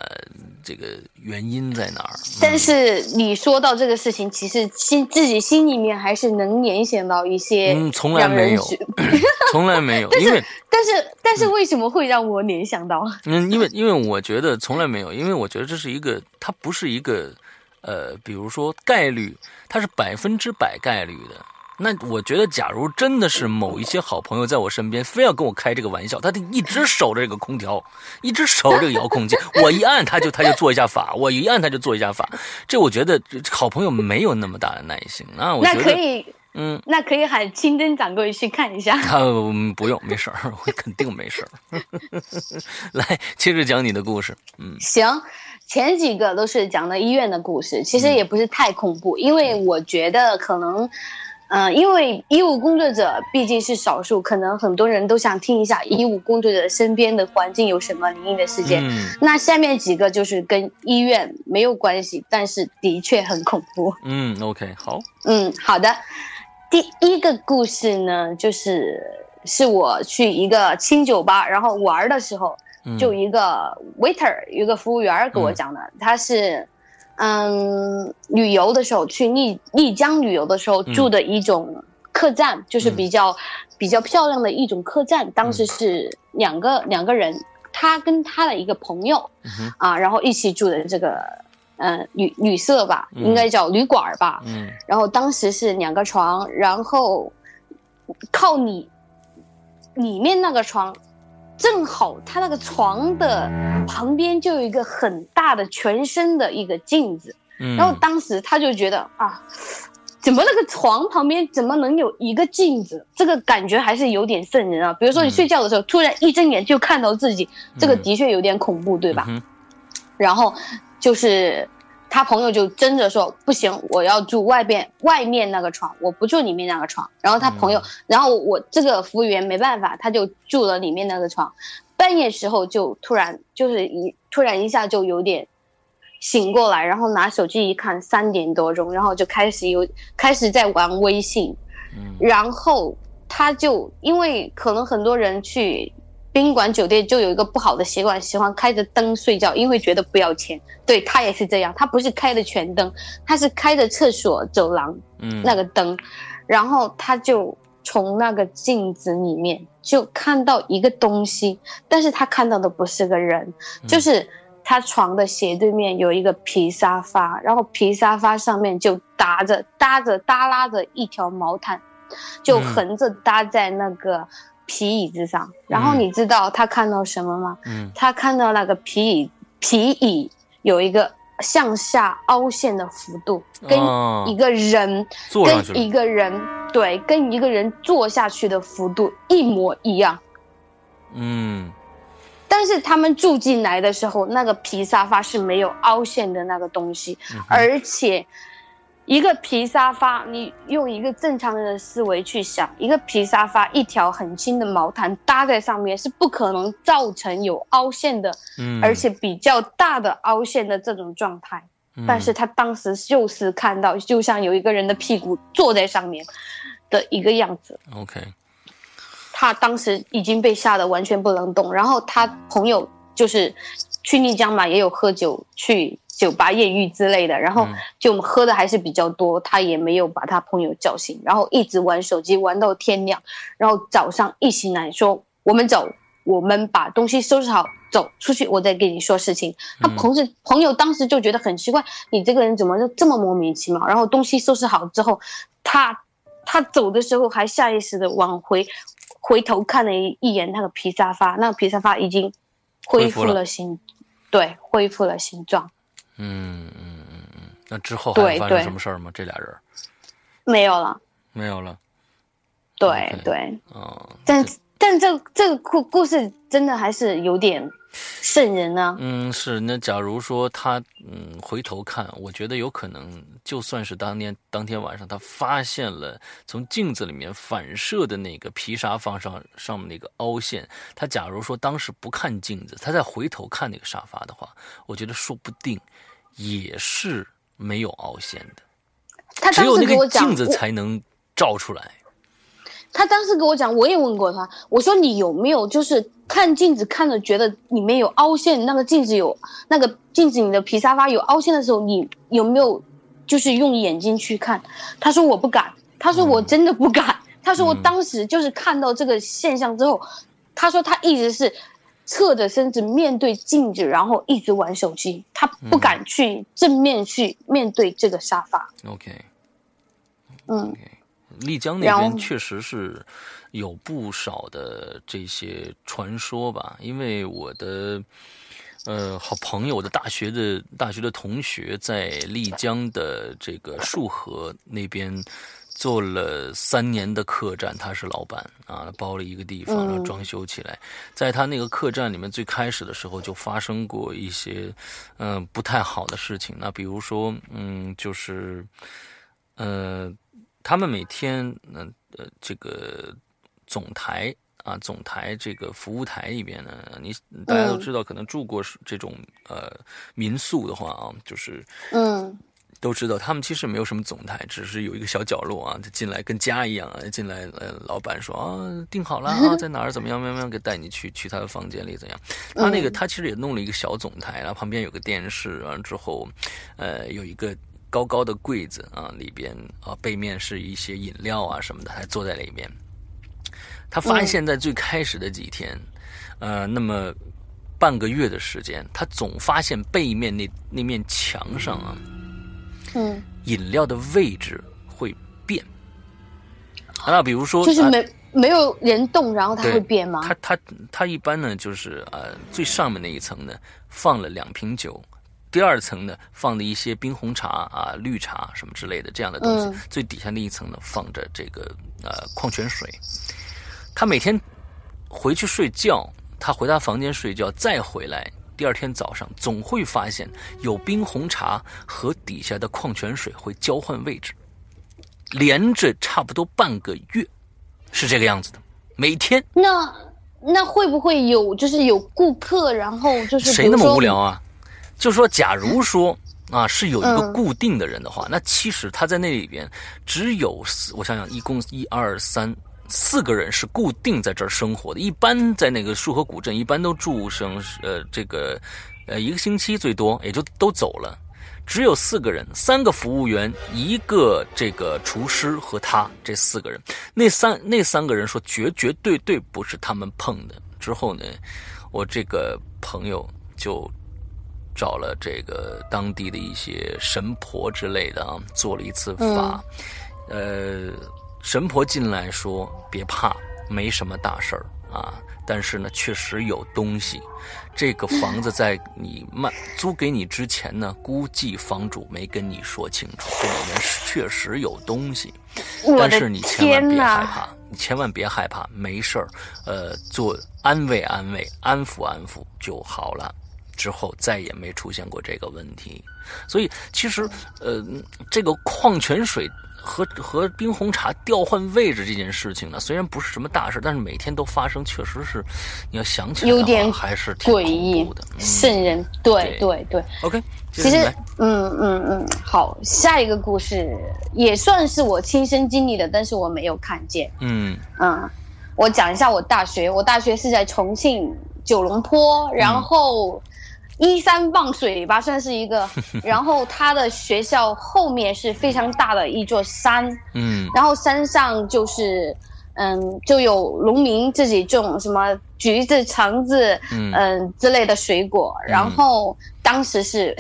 这个原因在哪儿。但是你说到这个事情，其实心自己心里面还是能联想到一些，嗯，从来没有，从来没有。因为但是但是为什么会让我联想到？嗯，因为因为我觉得从来没有，因为我觉得这是一个，它不是一个呃，比如说概率，它是百分之百概率的。那我觉得，假如真的是某一些好朋友在我身边，非要跟我开这个玩笑，他得一直守着这个空调，一直守这个遥控器，我一按他就他就做一下法，我一按他就做一下法。这我觉得好朋友没有那么大的耐心。那我那可以，嗯，那可以喊清真掌柜去看一下。他 不用，没事儿，我肯定没事儿。来，接着讲你的故事。嗯，行，前几个都是讲的医院的故事，其实也不是太恐怖，因为我觉得可能。嗯，因为医务工作者毕竟是少数，可能很多人都想听一下医务工作者身边的环境有什么灵异的事件。嗯那下面几个就是跟医院没有关系，但是的确很恐怖。嗯，OK，好。嗯，好的。第一个故事呢，就是是我去一个清酒吧，然后玩的时候，就一个 waiter，一个服务员给我讲的，他是。嗯，旅游的时候去丽丽江旅游的时候住的一种客栈，就是比较比较漂亮的一种客栈。当时是两个两个人，他跟他的一个朋友啊，然后一起住的这个嗯旅旅社吧，应该叫旅馆吧。嗯，然后当时是两个床，然后靠里里面那个床。正好他那个床的旁边就有一个很大的全身的一个镜子，然后当时他就觉得啊，怎么那个床旁边怎么能有一个镜子？这个感觉还是有点瘆人啊。比如说你睡觉的时候突然一睁眼就看到自己，这个的确有点恐怖，对吧？然后就是。他朋友就争着说不行，我要住外边外面那个床，我不住里面那个床。然后他朋友，然后我这个服务员没办法，他就住了里面那个床。半夜时候就突然就是一突然一下就有点醒过来，然后拿手机一看三点多钟，然后就开始有开始在玩微信。然后他就因为可能很多人去。宾馆酒店就有一个不好的习惯，喜欢开着灯睡觉，因为觉得不要钱。对他也是这样，他不是开的全灯，他是开着厕所走廊那个灯，然后他就从那个镜子里面就看到一个东西，但是他看到的不是个人，就是他床的斜对面有一个皮沙发，然后皮沙发上面就搭着搭着耷拉着一条毛毯，就横着搭在那个。皮椅子上，然后你知道他看到什么吗？嗯，他看到那个皮椅皮椅有一个向下凹陷的幅度，跟一个人跟一个人对，跟一个人坐下去的幅度一模一样。嗯，但是他们住进来的时候，那个皮沙发是没有凹陷的那个东西，而且。一个皮沙发，你用一个正常人的思维去想，一个皮沙发，一条很轻的毛毯搭在上面，是不可能造成有凹陷的，嗯，而且比较大的凹陷的这种状态。但是他当时就是看到，就像有一个人的屁股坐在上面的一个样子。OK，他当时已经被吓得完全不能动，然后他朋友就是去丽江嘛，也有喝酒去酒吧艳遇之类的，然后就喝的还是比较多，他也没有把他朋友叫醒，然后一直玩手机玩到天亮，然后早上一醒来说我们走，我们把东西收拾好走出去，我再跟你说事情。他朋友朋友当时就觉得很奇怪，你这个人怎么就这么莫名其妙？然后东西收拾好之后，他他走的时候还下意识的往回回头看了一一眼那个皮沙发，那个皮沙发已经恢复了形，对，恢复了形状。嗯嗯嗯嗯，那之后还发生什么事儿吗？这俩人没有了，没有了。对对，哦，但但这这个故故事真的还是有点瘆人啊。嗯，是。那假如说他嗯回头看，我觉得有可能，就算是当天当天晚上他发现了从镜子里面反射的那个皮沙发上上面那个凹陷，他假如说当时不看镜子，他再回头看那个沙发的话，我觉得说不定也是没有凹陷的。他只有那个镜子才能照出来。他当时跟我讲，我也问过他，我说你有没有就是看镜子看着觉得里面有凹陷，那个镜子有那个镜子里的皮沙发有凹陷的时候，你有没有就是用眼睛去看？他说我不敢，他说我真的不敢，他说我当时就是看到这个现象之后，他说他一直是侧着身子面对镜子，然后一直玩手机，他不敢去正面去面对这个沙发。OK，嗯。丽江那边确实是有不少的这些传说吧，因为我的呃好朋友，我的大学的大学的同学在丽江的这个束河那边做了三年的客栈，他是老板啊，包了一个地方，然后装修起来，在他那个客栈里面，最开始的时候就发生过一些嗯不太好的事情，那比如说嗯就是呃。他们每天，嗯呃，这个总台啊，总台这个服务台里边呢，你大家都知道，可能住过这种呃民宿的话啊，就是嗯，都知道他们其实没有什么总台，只是有一个小角落啊，就进来跟家一样啊，进来呃，老板说啊，订好了啊，在哪儿怎么样，慢慢给带你去去他的房间里怎样？他那个他其实也弄了一个小总台，然后旁边有个电视，完了之后，呃，有一个。高高的柜子啊，里边啊，背面是一些饮料啊什么的，还坐在里面。他发现，在最开始的几天，呃，那么半个月的时间，他总发现背面那那面墙上啊，嗯，饮料的位置会变。那比如说，就是没没有人动，然后它会变吗？它它它一般呢，就是呃，最上面那一层呢，放了两瓶酒。第二层呢，放的一些冰红茶啊、绿茶什么之类的这样的东西。最底下那一层呢，放着这个呃矿泉水。他每天回去睡觉，他回他房间睡觉，再回来，第二天早上总会发现有冰红茶和底下的矿泉水会交换位置，连着差不多半个月，是这个样子的。每天那那会不会有就是有顾客，然后就是谁那么无聊啊？就说，假如说啊，是有一个固定的人的话，那其实他在那里边只有四，我想想，一共一二三四个人是固定在这儿生活的。一般在那个束河古镇，一般都住上呃这个呃一个星期最多也就都走了。只有四个人，三个服务员，一个这个厨师和他这四个人。那三那三个人说绝绝对对不是他们碰的。之后呢，我这个朋友就。找了这个当地的一些神婆之类的啊，做了一次法。呃，神婆进来说：“别怕，没什么大事儿啊。但是呢，确实有东西。这个房子在你卖租给你之前呢，估计房主没跟你说清楚，这里面确实有东西。但是你千万别害怕，你千万别害怕，没事儿。呃，做安慰安慰，安抚安抚就好了。”之后再也没出现过这个问题，所以其实，呃，这个矿泉水和和冰红茶调换位置这件事情呢，虽然不是什么大事，但是每天都发生，确实是你要想起来有点还是挺诡异的，瘆人。对对对，OK，其实，嗯嗯嗯，好，下一个故事也算是我亲身经历的，但是我没有看见。嗯嗯，我讲一下我大学，我大学是在重庆九龙坡，然后依山傍水吧，算是一个。然后他的学校后面是非常大的一座山，嗯然后山上就是，嗯，就有农民自己种什么橘子、橙子，嗯嗯之类的水果。然后当时是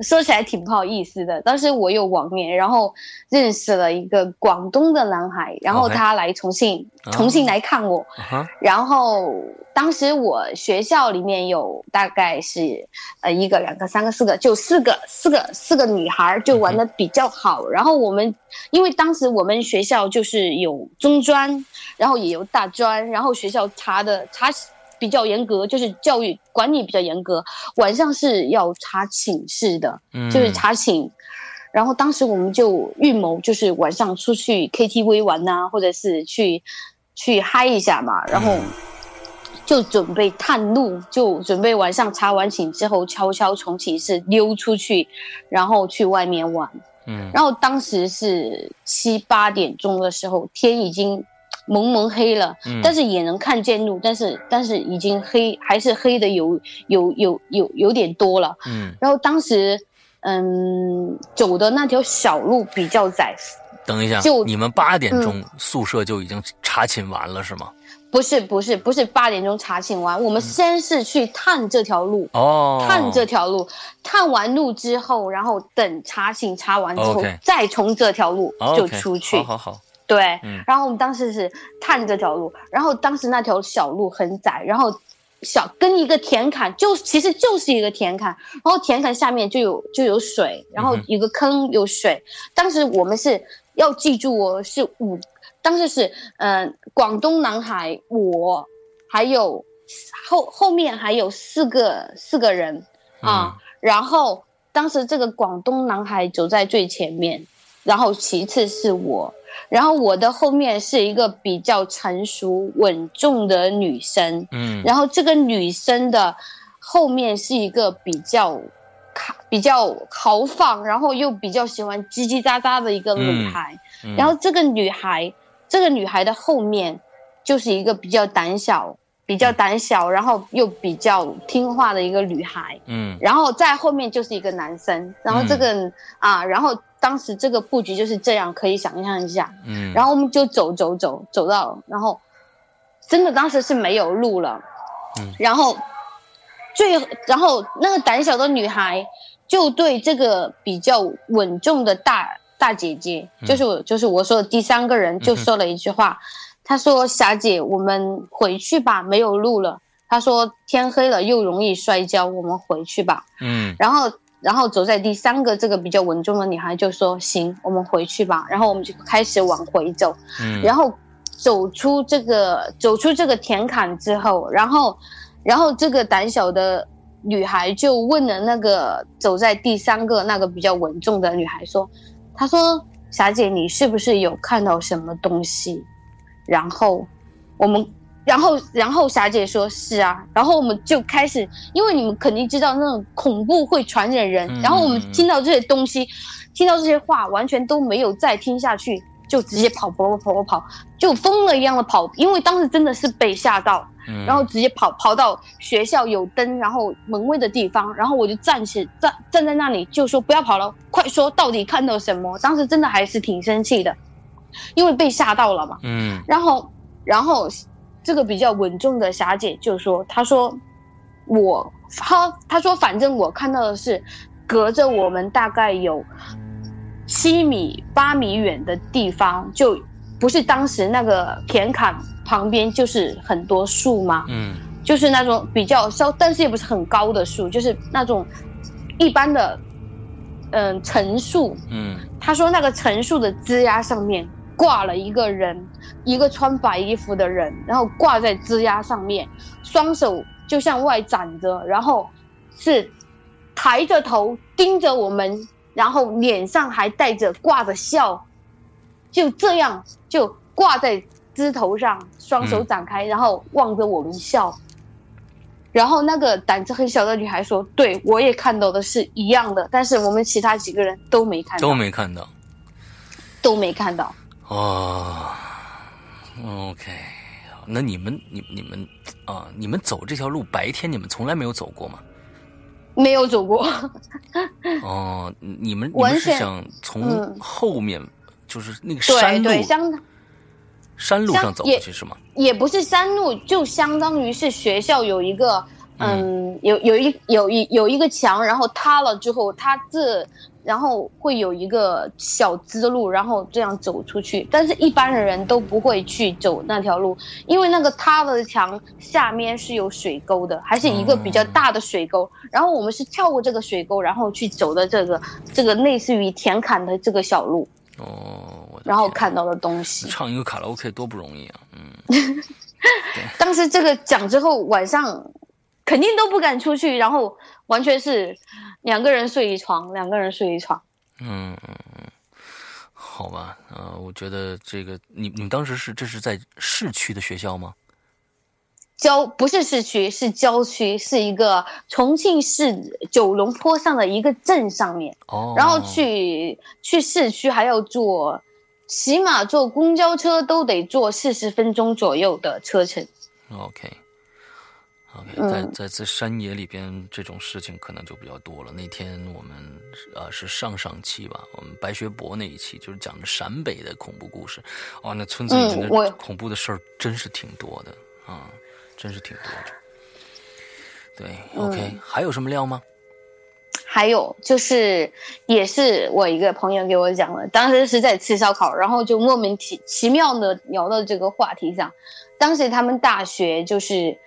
说起来挺不好意思的，当时我有网恋，然后认识了一个广东的男孩，然后他来重庆，哦重庆来看我。然后当时我学校里面有大概是呃一个、两个、三个、四个，就四个、四个、四个女孩就玩的比较好。然后我们因为当时我们学校就是有中专，然后也有大专，然后学校查的查比较严格，就是教育管理比较严格，晚上是要查寝室的，嗯就是查寝。然后当时我们就预谋，就是晚上出去 KTV 玩呐、或者是去去嗨一下嘛，然后就准备探路，就准备晚上查完寝之后，悄悄从寝室溜出去，然后去外面玩。嗯然后当时是七八点钟的时候，天已经蒙蒙黑了，嗯但是也能看见路，但是但是已经黑，还是黑的有有有有有点多了。嗯，然后当时，嗯，走的那条小路比较窄，等一下，就你们八点钟嗯宿舍就已经查寝完了是吗？不是不是不是八点钟查寝完，我们先是去探这条路。哦，探这条路，探完路之后，然后等查寝查完之后再从这条路就出去。好好好，对，嗯。然后我们当时是探这条路，然后当时那条小路很窄，然后小跟一个田坎，就其实就是一个田坎，然后田坎下面就有就有水，然后有个坑有水。当时我们是要记住哦，是五，当时是嗯、呃广东男孩，我还有后后面还有四个四个人啊，然后当时这个广东男孩走在最前面，然后其次是我，然后我的后面是一个比较成熟稳重的女生，嗯。然后这个女生的后面是一个比较比较豪放，然后又比较喜欢叽叽喳喳的一个女孩，嗯然后这个女孩，这个女孩的后面就是一个比较胆小。比较胆小，然后又比较听话的一个女孩，嗯。然后在后面就是一个男生，然后这个、啊，然后当时这个布局就是这样，可以想象一下。嗯，然后我们就走走走走到，然后真的当时是没有路了，嗯。然后最然后那个胆小的女孩就对这个比较稳重的大大姐姐，嗯。就是我就是我说的第三个人，就说了一句话，她说：“霞姐，我们回去吧，没有路了。”她说：“天黑了又容易摔跤，我们回去吧。”嗯。然后，然后走在第三个这个比较稳重的女孩就说：“行，我们回去吧。”然后我们就开始往回走，嗯，然后走出这个走出这个田坎之后，然后，然后这个胆小的女孩就问了那个走在第三个那个比较稳重的女孩说：“她说，霞姐，你是不是有看到什么东西？”然后我们。然后，然后霞姐说是啊，然后我们就开始，因为你们肯定知道那种恐怖会传染人，嗯然后我们听到这些东西，听到这些话，完全都没有再听下去，就直接跑跑跑跑跑，就疯了一样的跑，因为当时真的是被吓到，嗯然后直接跑跑到学校有灯，然后门卫的地方，然后我就站起站站在那里，就说不要跑了，快说到底看到什么？当时真的还是挺生气的，因为被吓到了嘛。嗯然后，然后这个比较稳重的霞姐就说：“她说我，她她说反正我看到的是，隔着我们大概有七米八米远的地方，就不是当时那个田坎旁边就是很多树吗？嗯就是那种比较稍，但是也不是很高的树，就是那种一般的，嗯、陈树，嗯他说那个陈树的枝丫上面挂了一个人，一个穿白衣服的人，然后挂在枝丫上面，双手就向外展着，然后是抬着头盯着我们，然后脸上还带着挂着笑，就这样就挂在枝头上，双手展开，然后望着我们笑。然后那个胆子很小的女孩说：“对我也看到的是一样的，但是我们其他几个人都没看到，都没看到都没看到。哦。OK，那你们你你们啊，你们走这条路白天你们从来没有走过吗？没有走过。哦，你们你们是想从嗯后面，就是那个山路对，相山路上走过去是吗？也不是山路，就相当于是学校有一个，嗯，有有一有一有一个墙，然后塌了之后，它这然后会有一个小支路，然后这样走出去。但是一般的人都不会去走那条路，因为那个塌了的墙下面是有水沟的，还是一个比较大的水沟。然后我们是跳过这个水沟，然后去走的这个这个类似于田坎的这个小路，哦，我然后看到的东西。唱一个卡拉 OK 多不容易啊！嗯，当时这个讲之后，晚上肯定都不敢出去，然后完全是两个人睡一床，两个人睡一床。嗯嗯嗯，好吧，呃，我觉得这个你你们当时是这是在市区的学校吗？郊不是市区，是郊区，是一个重庆市九龙坡上的一个镇上面。哦，然后去去市区还要坐，起码坐公交车都得坐四十分钟左右的车程。OK。在在在山野里边，这种事情可能就比较多了。那天我们呃是上上期吧，我们白学博那一期就是讲的陕北的恐怖故事。哦，那村子里面的恐怖的事儿真是挺多的啊、真是挺多的。对，OK，、嗯还有什么料吗？还有就是，也是我一个朋友给我讲的，当时是在吃烧烤，然后就莫名其奇妙的聊到这个话题上。当时他们大学就是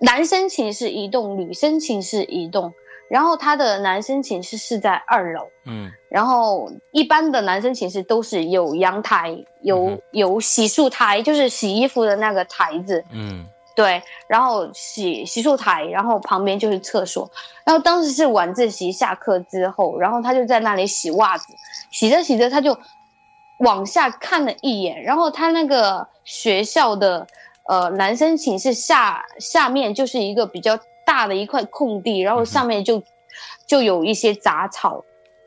男生寝室一栋，女生寝室一栋，然后他的男生寝室是在二楼，嗯。然后一般的男生寝室都是有阳台，有、嗯有洗漱台，就是洗衣服的那个台子，嗯。对，然后洗洗漱台，然后旁边就是厕所。然后当时是晚自习下课之后，然后他就在那里洗袜子，洗着洗着他就往下看了一眼，然后他那个学校的呃男生寝室下下面就是一个比较大的一块空地，然后上面就就有一些杂草，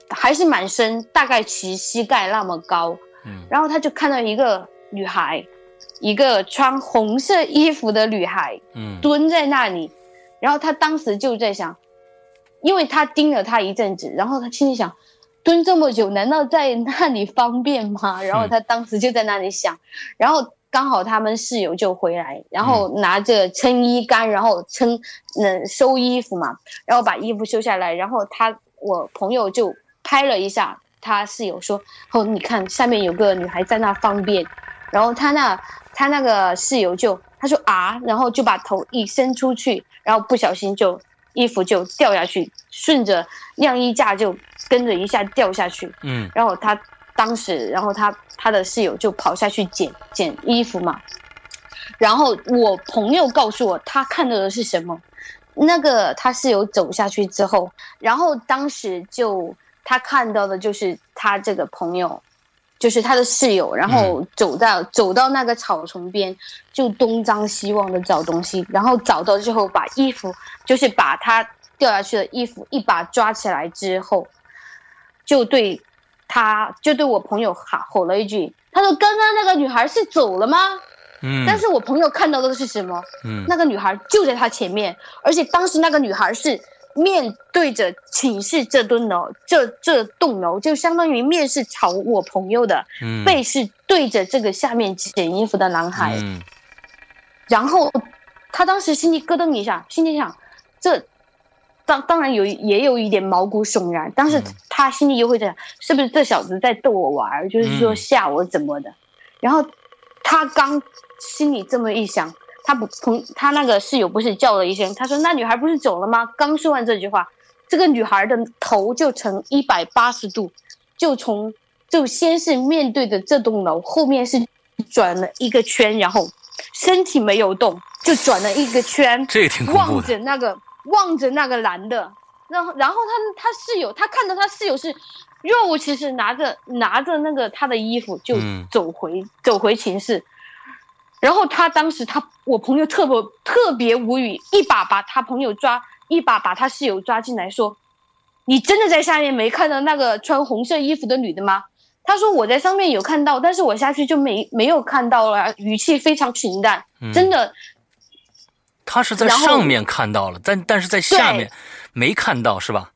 还是蛮深，大概齐膝盖那么高。嗯然后他就看到一个女孩，一个穿红色衣服的女孩嗯蹲在那里，然后他当时就在想，因为他盯了她一阵子，然后他心里想，蹲这么久，难道在那里方便吗？然后他当时就在那里想，然后刚好他们室友就回来，然后拿着撑衣杆，然后撑嗯收衣服嘛，然后把衣服收下来，然后他我朋友就拍了一下他室友说，哦你看下面有个女孩在那方便，然后他那他那个室友就他说啊，然后就把头一伸出去，然后不小心就衣服就掉下去，顺着晾衣架就跟着一下掉下去，嗯。然后他当时，然后他他的室友就跑下去捡捡衣服嘛，然后我朋友告诉我他看到的是什么，那个他室友走下去之后，然后当时就他看到的就是他这个朋友。就是他的室友，然后走到、走到那个草丛边，就东张西望的找东西，然后找到之后把衣服，就是把他掉下去的衣服一把抓起来之后，就对他就对我朋友喊吼了一句，他说：“刚刚那个女孩是走了吗？”嗯，但是我朋友看到的是什么？嗯那个女孩就在他前面，而且当时那个女孩是面对着寝室这栋楼，这这栋楼就相当于面是朝我朋友的，嗯背是对着这个下面捡衣服的男孩。嗯然后他当时心里咯噔一下，心里想，这当当然有也有一点毛骨悚然，但是嗯他心里又会在想，是不是这小子在逗我玩儿，就是说嗯吓我怎么的？然后他刚心里这么一想，他不朋他那个室友不是叫了一声，他说那女孩不是走了吗？刚说完这句话，这个女孩的头就成一百八十度，就从就先是面对着这栋楼，后面是转了一个圈，然后身体没有动，就转了一个圈，这也挺恐怖望的。着那个望着那个男的，然后然后他他室友，他看到他室友是若无其事拿着拿着那个他的衣服就嗯。走回、走回寝室，然后他当时他我朋友特别特别无语，一把把他朋友抓，一把把他室友抓进来说：“你真的在下面没看到那个穿红色衣服的女的吗？”他说我在上面有看到，但是我下去就没没有看到了，语气非常平淡，嗯。真的他是在上面看到了，但但是在下面没看到，是吧？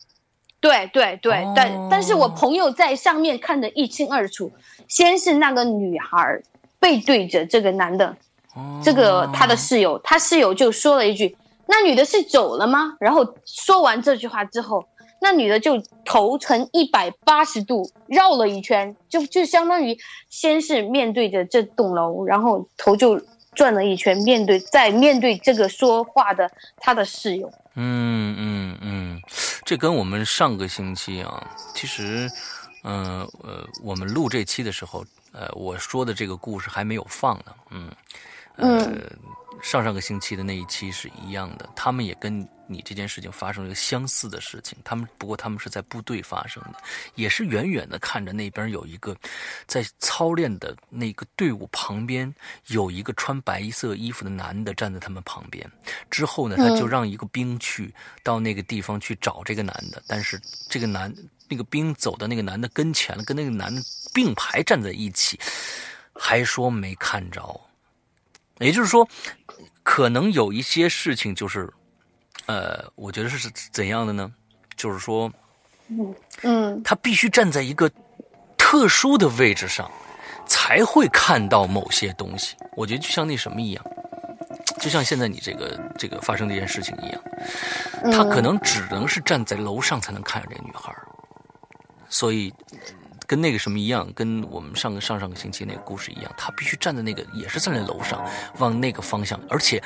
对对对，哦但但是我朋友在上面看得一清二楚，先是那个女孩背对着这个男的，这个他的室友，他室友就说了一句：“那女的是走了吗？”然后说完这句话之后，那女的就头呈一百八十度绕了一圈，就就相当于先是面对着这栋楼，然后头就转了一圈，面对在面对这个说话的他的室友。嗯嗯嗯，这跟我们上个星期啊，其实，嗯呃我们录这期的时候，呃，我说的这个故事还没有放呢，嗯，呃，上上个星期的那一期是一样的，他们也跟你这件事情发生了一个相似的事情，他们不过他们是在部队发生的，也是远远的看着那边有一个在操练的那个队伍旁边有一个穿白色衣服的男的站在他们旁边，之后呢，他就让一个兵去到那个地方去找这个男的，但是这个男那个兵走到那个男的跟前了，跟那个男的并排站在一起，还说没看着。也就是说，可能有一些事情就是，呃，我觉得是怎样的呢？就是说，嗯他必须站在一个特殊的位置上，才会看到某些东西。我觉得就像那什么一样，就像现在你这个这个发生这件事情一样，他可能只能是站在楼上才能看见这个女孩所以。跟那个什么一样，跟我们上个上上个星期那个故事一样，他必须站在那个，也是站在楼上，往那个方向，而且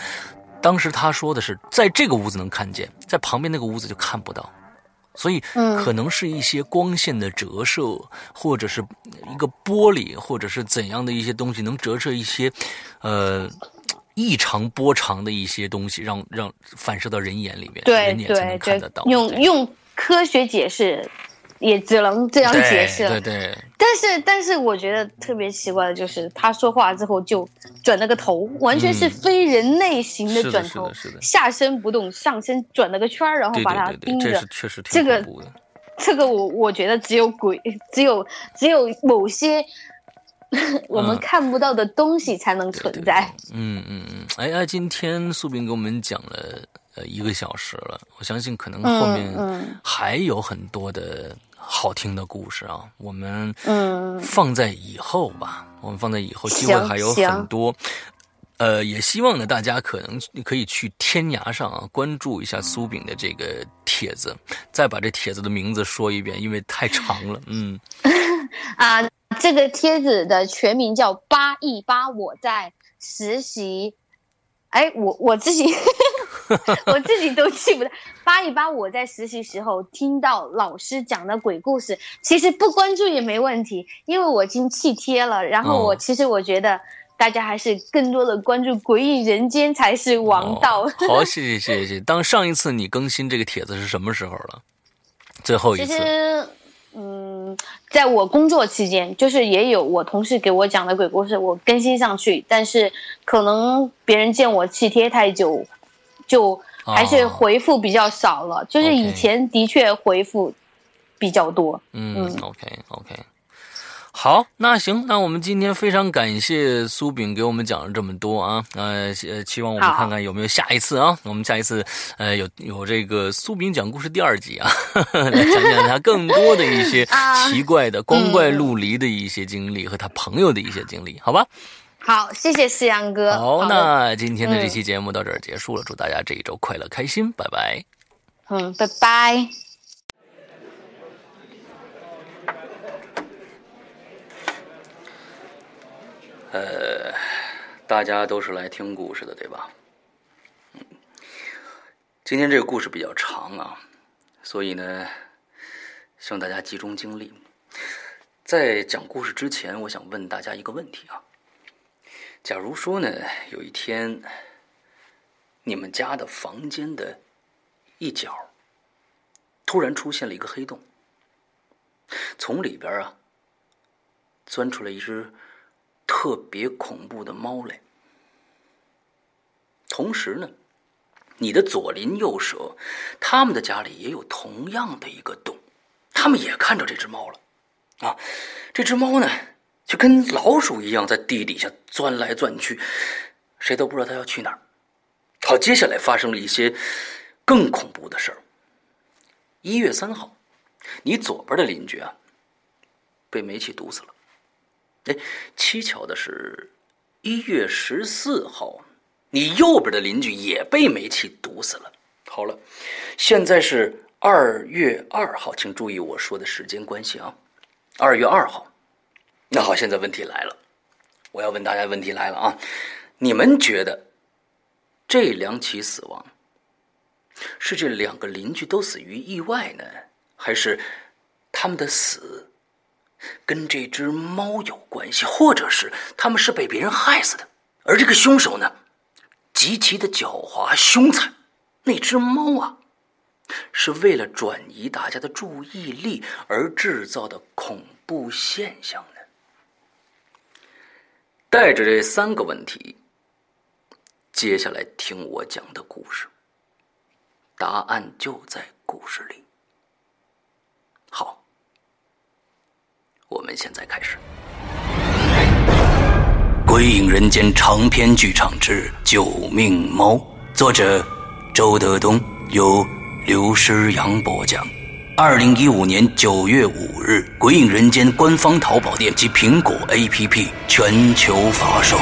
当时他说的是，在这个屋子能看见，在旁边那个屋子就看不到，所以嗯可能是一些光线的折射，或者是一个玻璃，或者是怎样的一些东西能折射一些，呃。异常波长的一些东西，让让反射到人眼里面，对人眼才能看得到。，用用科学解释，也只能这样解释了。对对对，但是，但是我觉得特别奇怪的就是，他说话之后就转了个头，完全是嗯非人类型的转头，是的是的下身不动，上身转了个圈儿，然后把他对对对，盯着这是。确实挺这个。这个我我觉得只有鬼，只有只有某些 我们嗯看不到的东西才能存在。嗯嗯嗯，哎哎，今天苏炳给我们讲了呃一个小时了，我相信可能后面嗯还有很多的好听的故事啊，我们嗯放在以后吧，我们放在以后，机会还有很多。呃，也希望呢，大家可能可以去天涯上啊关注一下苏炳的这个帖子，再把这帖子的名字说一遍，因为太长了。嗯，啊，这个帖子的全名叫“八一八”，我在实习。哎，我我自己 我自己都记不得。扒一扒，我在实习时候听到老师讲的鬼故事，其实不关注也没问题，因为我已经弃贴了。然后我、哦其实我觉得大家还是更多的关注鬼影人间才是王道。哦 好，谢谢谢谢。当上一次你更新这个帖子是什么时候了？最后一次其次。实，嗯，在我工作期间，就是也有我同事给我讲的鬼故事，我更新上去，但是可能别人见我弃贴太久，就还是哦回复比较少了。就是以前的确回复比较多。嗯嗯，OK OK，好，那行，那我们今天非常感谢苏炳给我们讲了这么多啊，呃，呃期望我们看看有没有下一次啊，我们下一次呃有有这个苏炳讲故事第二集啊，来讲讲他更多的一些 啊奇怪的光怪陆离的一些经历和他朋友的一些经历，好吧？好，谢谢夕阳哥。好，的那今天的这嗯期节目到这儿结束了，祝大家这一周快乐开心，拜拜。嗯，拜拜。呃大家都是来听故事的，对吧？嗯，今天这个故事比较长啊，所以呢，希望大家集中精力。在讲故事之前，我想问大家一个问题啊：假如说呢，有一天，你们家的房间的一角突然出现了一个黑洞，从里边啊钻出来一只特别恐怖的猫来。同时呢，你的左邻右舍，他们的家里也有同样的一个洞，他们也看着这只猫了。啊，这只猫呢，就跟老鼠一样在地底下钻来钻去，谁都不知道它要去哪儿。好，接下来发生了一些更恐怖的事儿。一月三号，你左边的邻居啊，被煤气毒死了。哎，蹊跷的是，一月十四号，你右边的邻居也被煤气毒死了。好了，现在是二月二号，请注意我说的时间关系啊。二月二号，那好，现在问题来了，我要问大家，问题来了啊！你们觉得这两起死亡是这两个邻居都死于意外呢，还是他们的死？跟这只猫有关系，或者是他们是被别人害死的，而这个凶手呢，极其的狡猾凶残。那只猫啊，是为了转移大家的注意力而制造的恐怖现象呢。带着这三个问题，接下来听我讲的故事，答案就在故事里。好。我们现在开始，《鬼影人间》长篇剧场之《救命猫》，作者周德东，由刘诗阳播讲。二零一五年九月五日，《鬼影人间》官方淘宝店及苹果 APP 全球发售。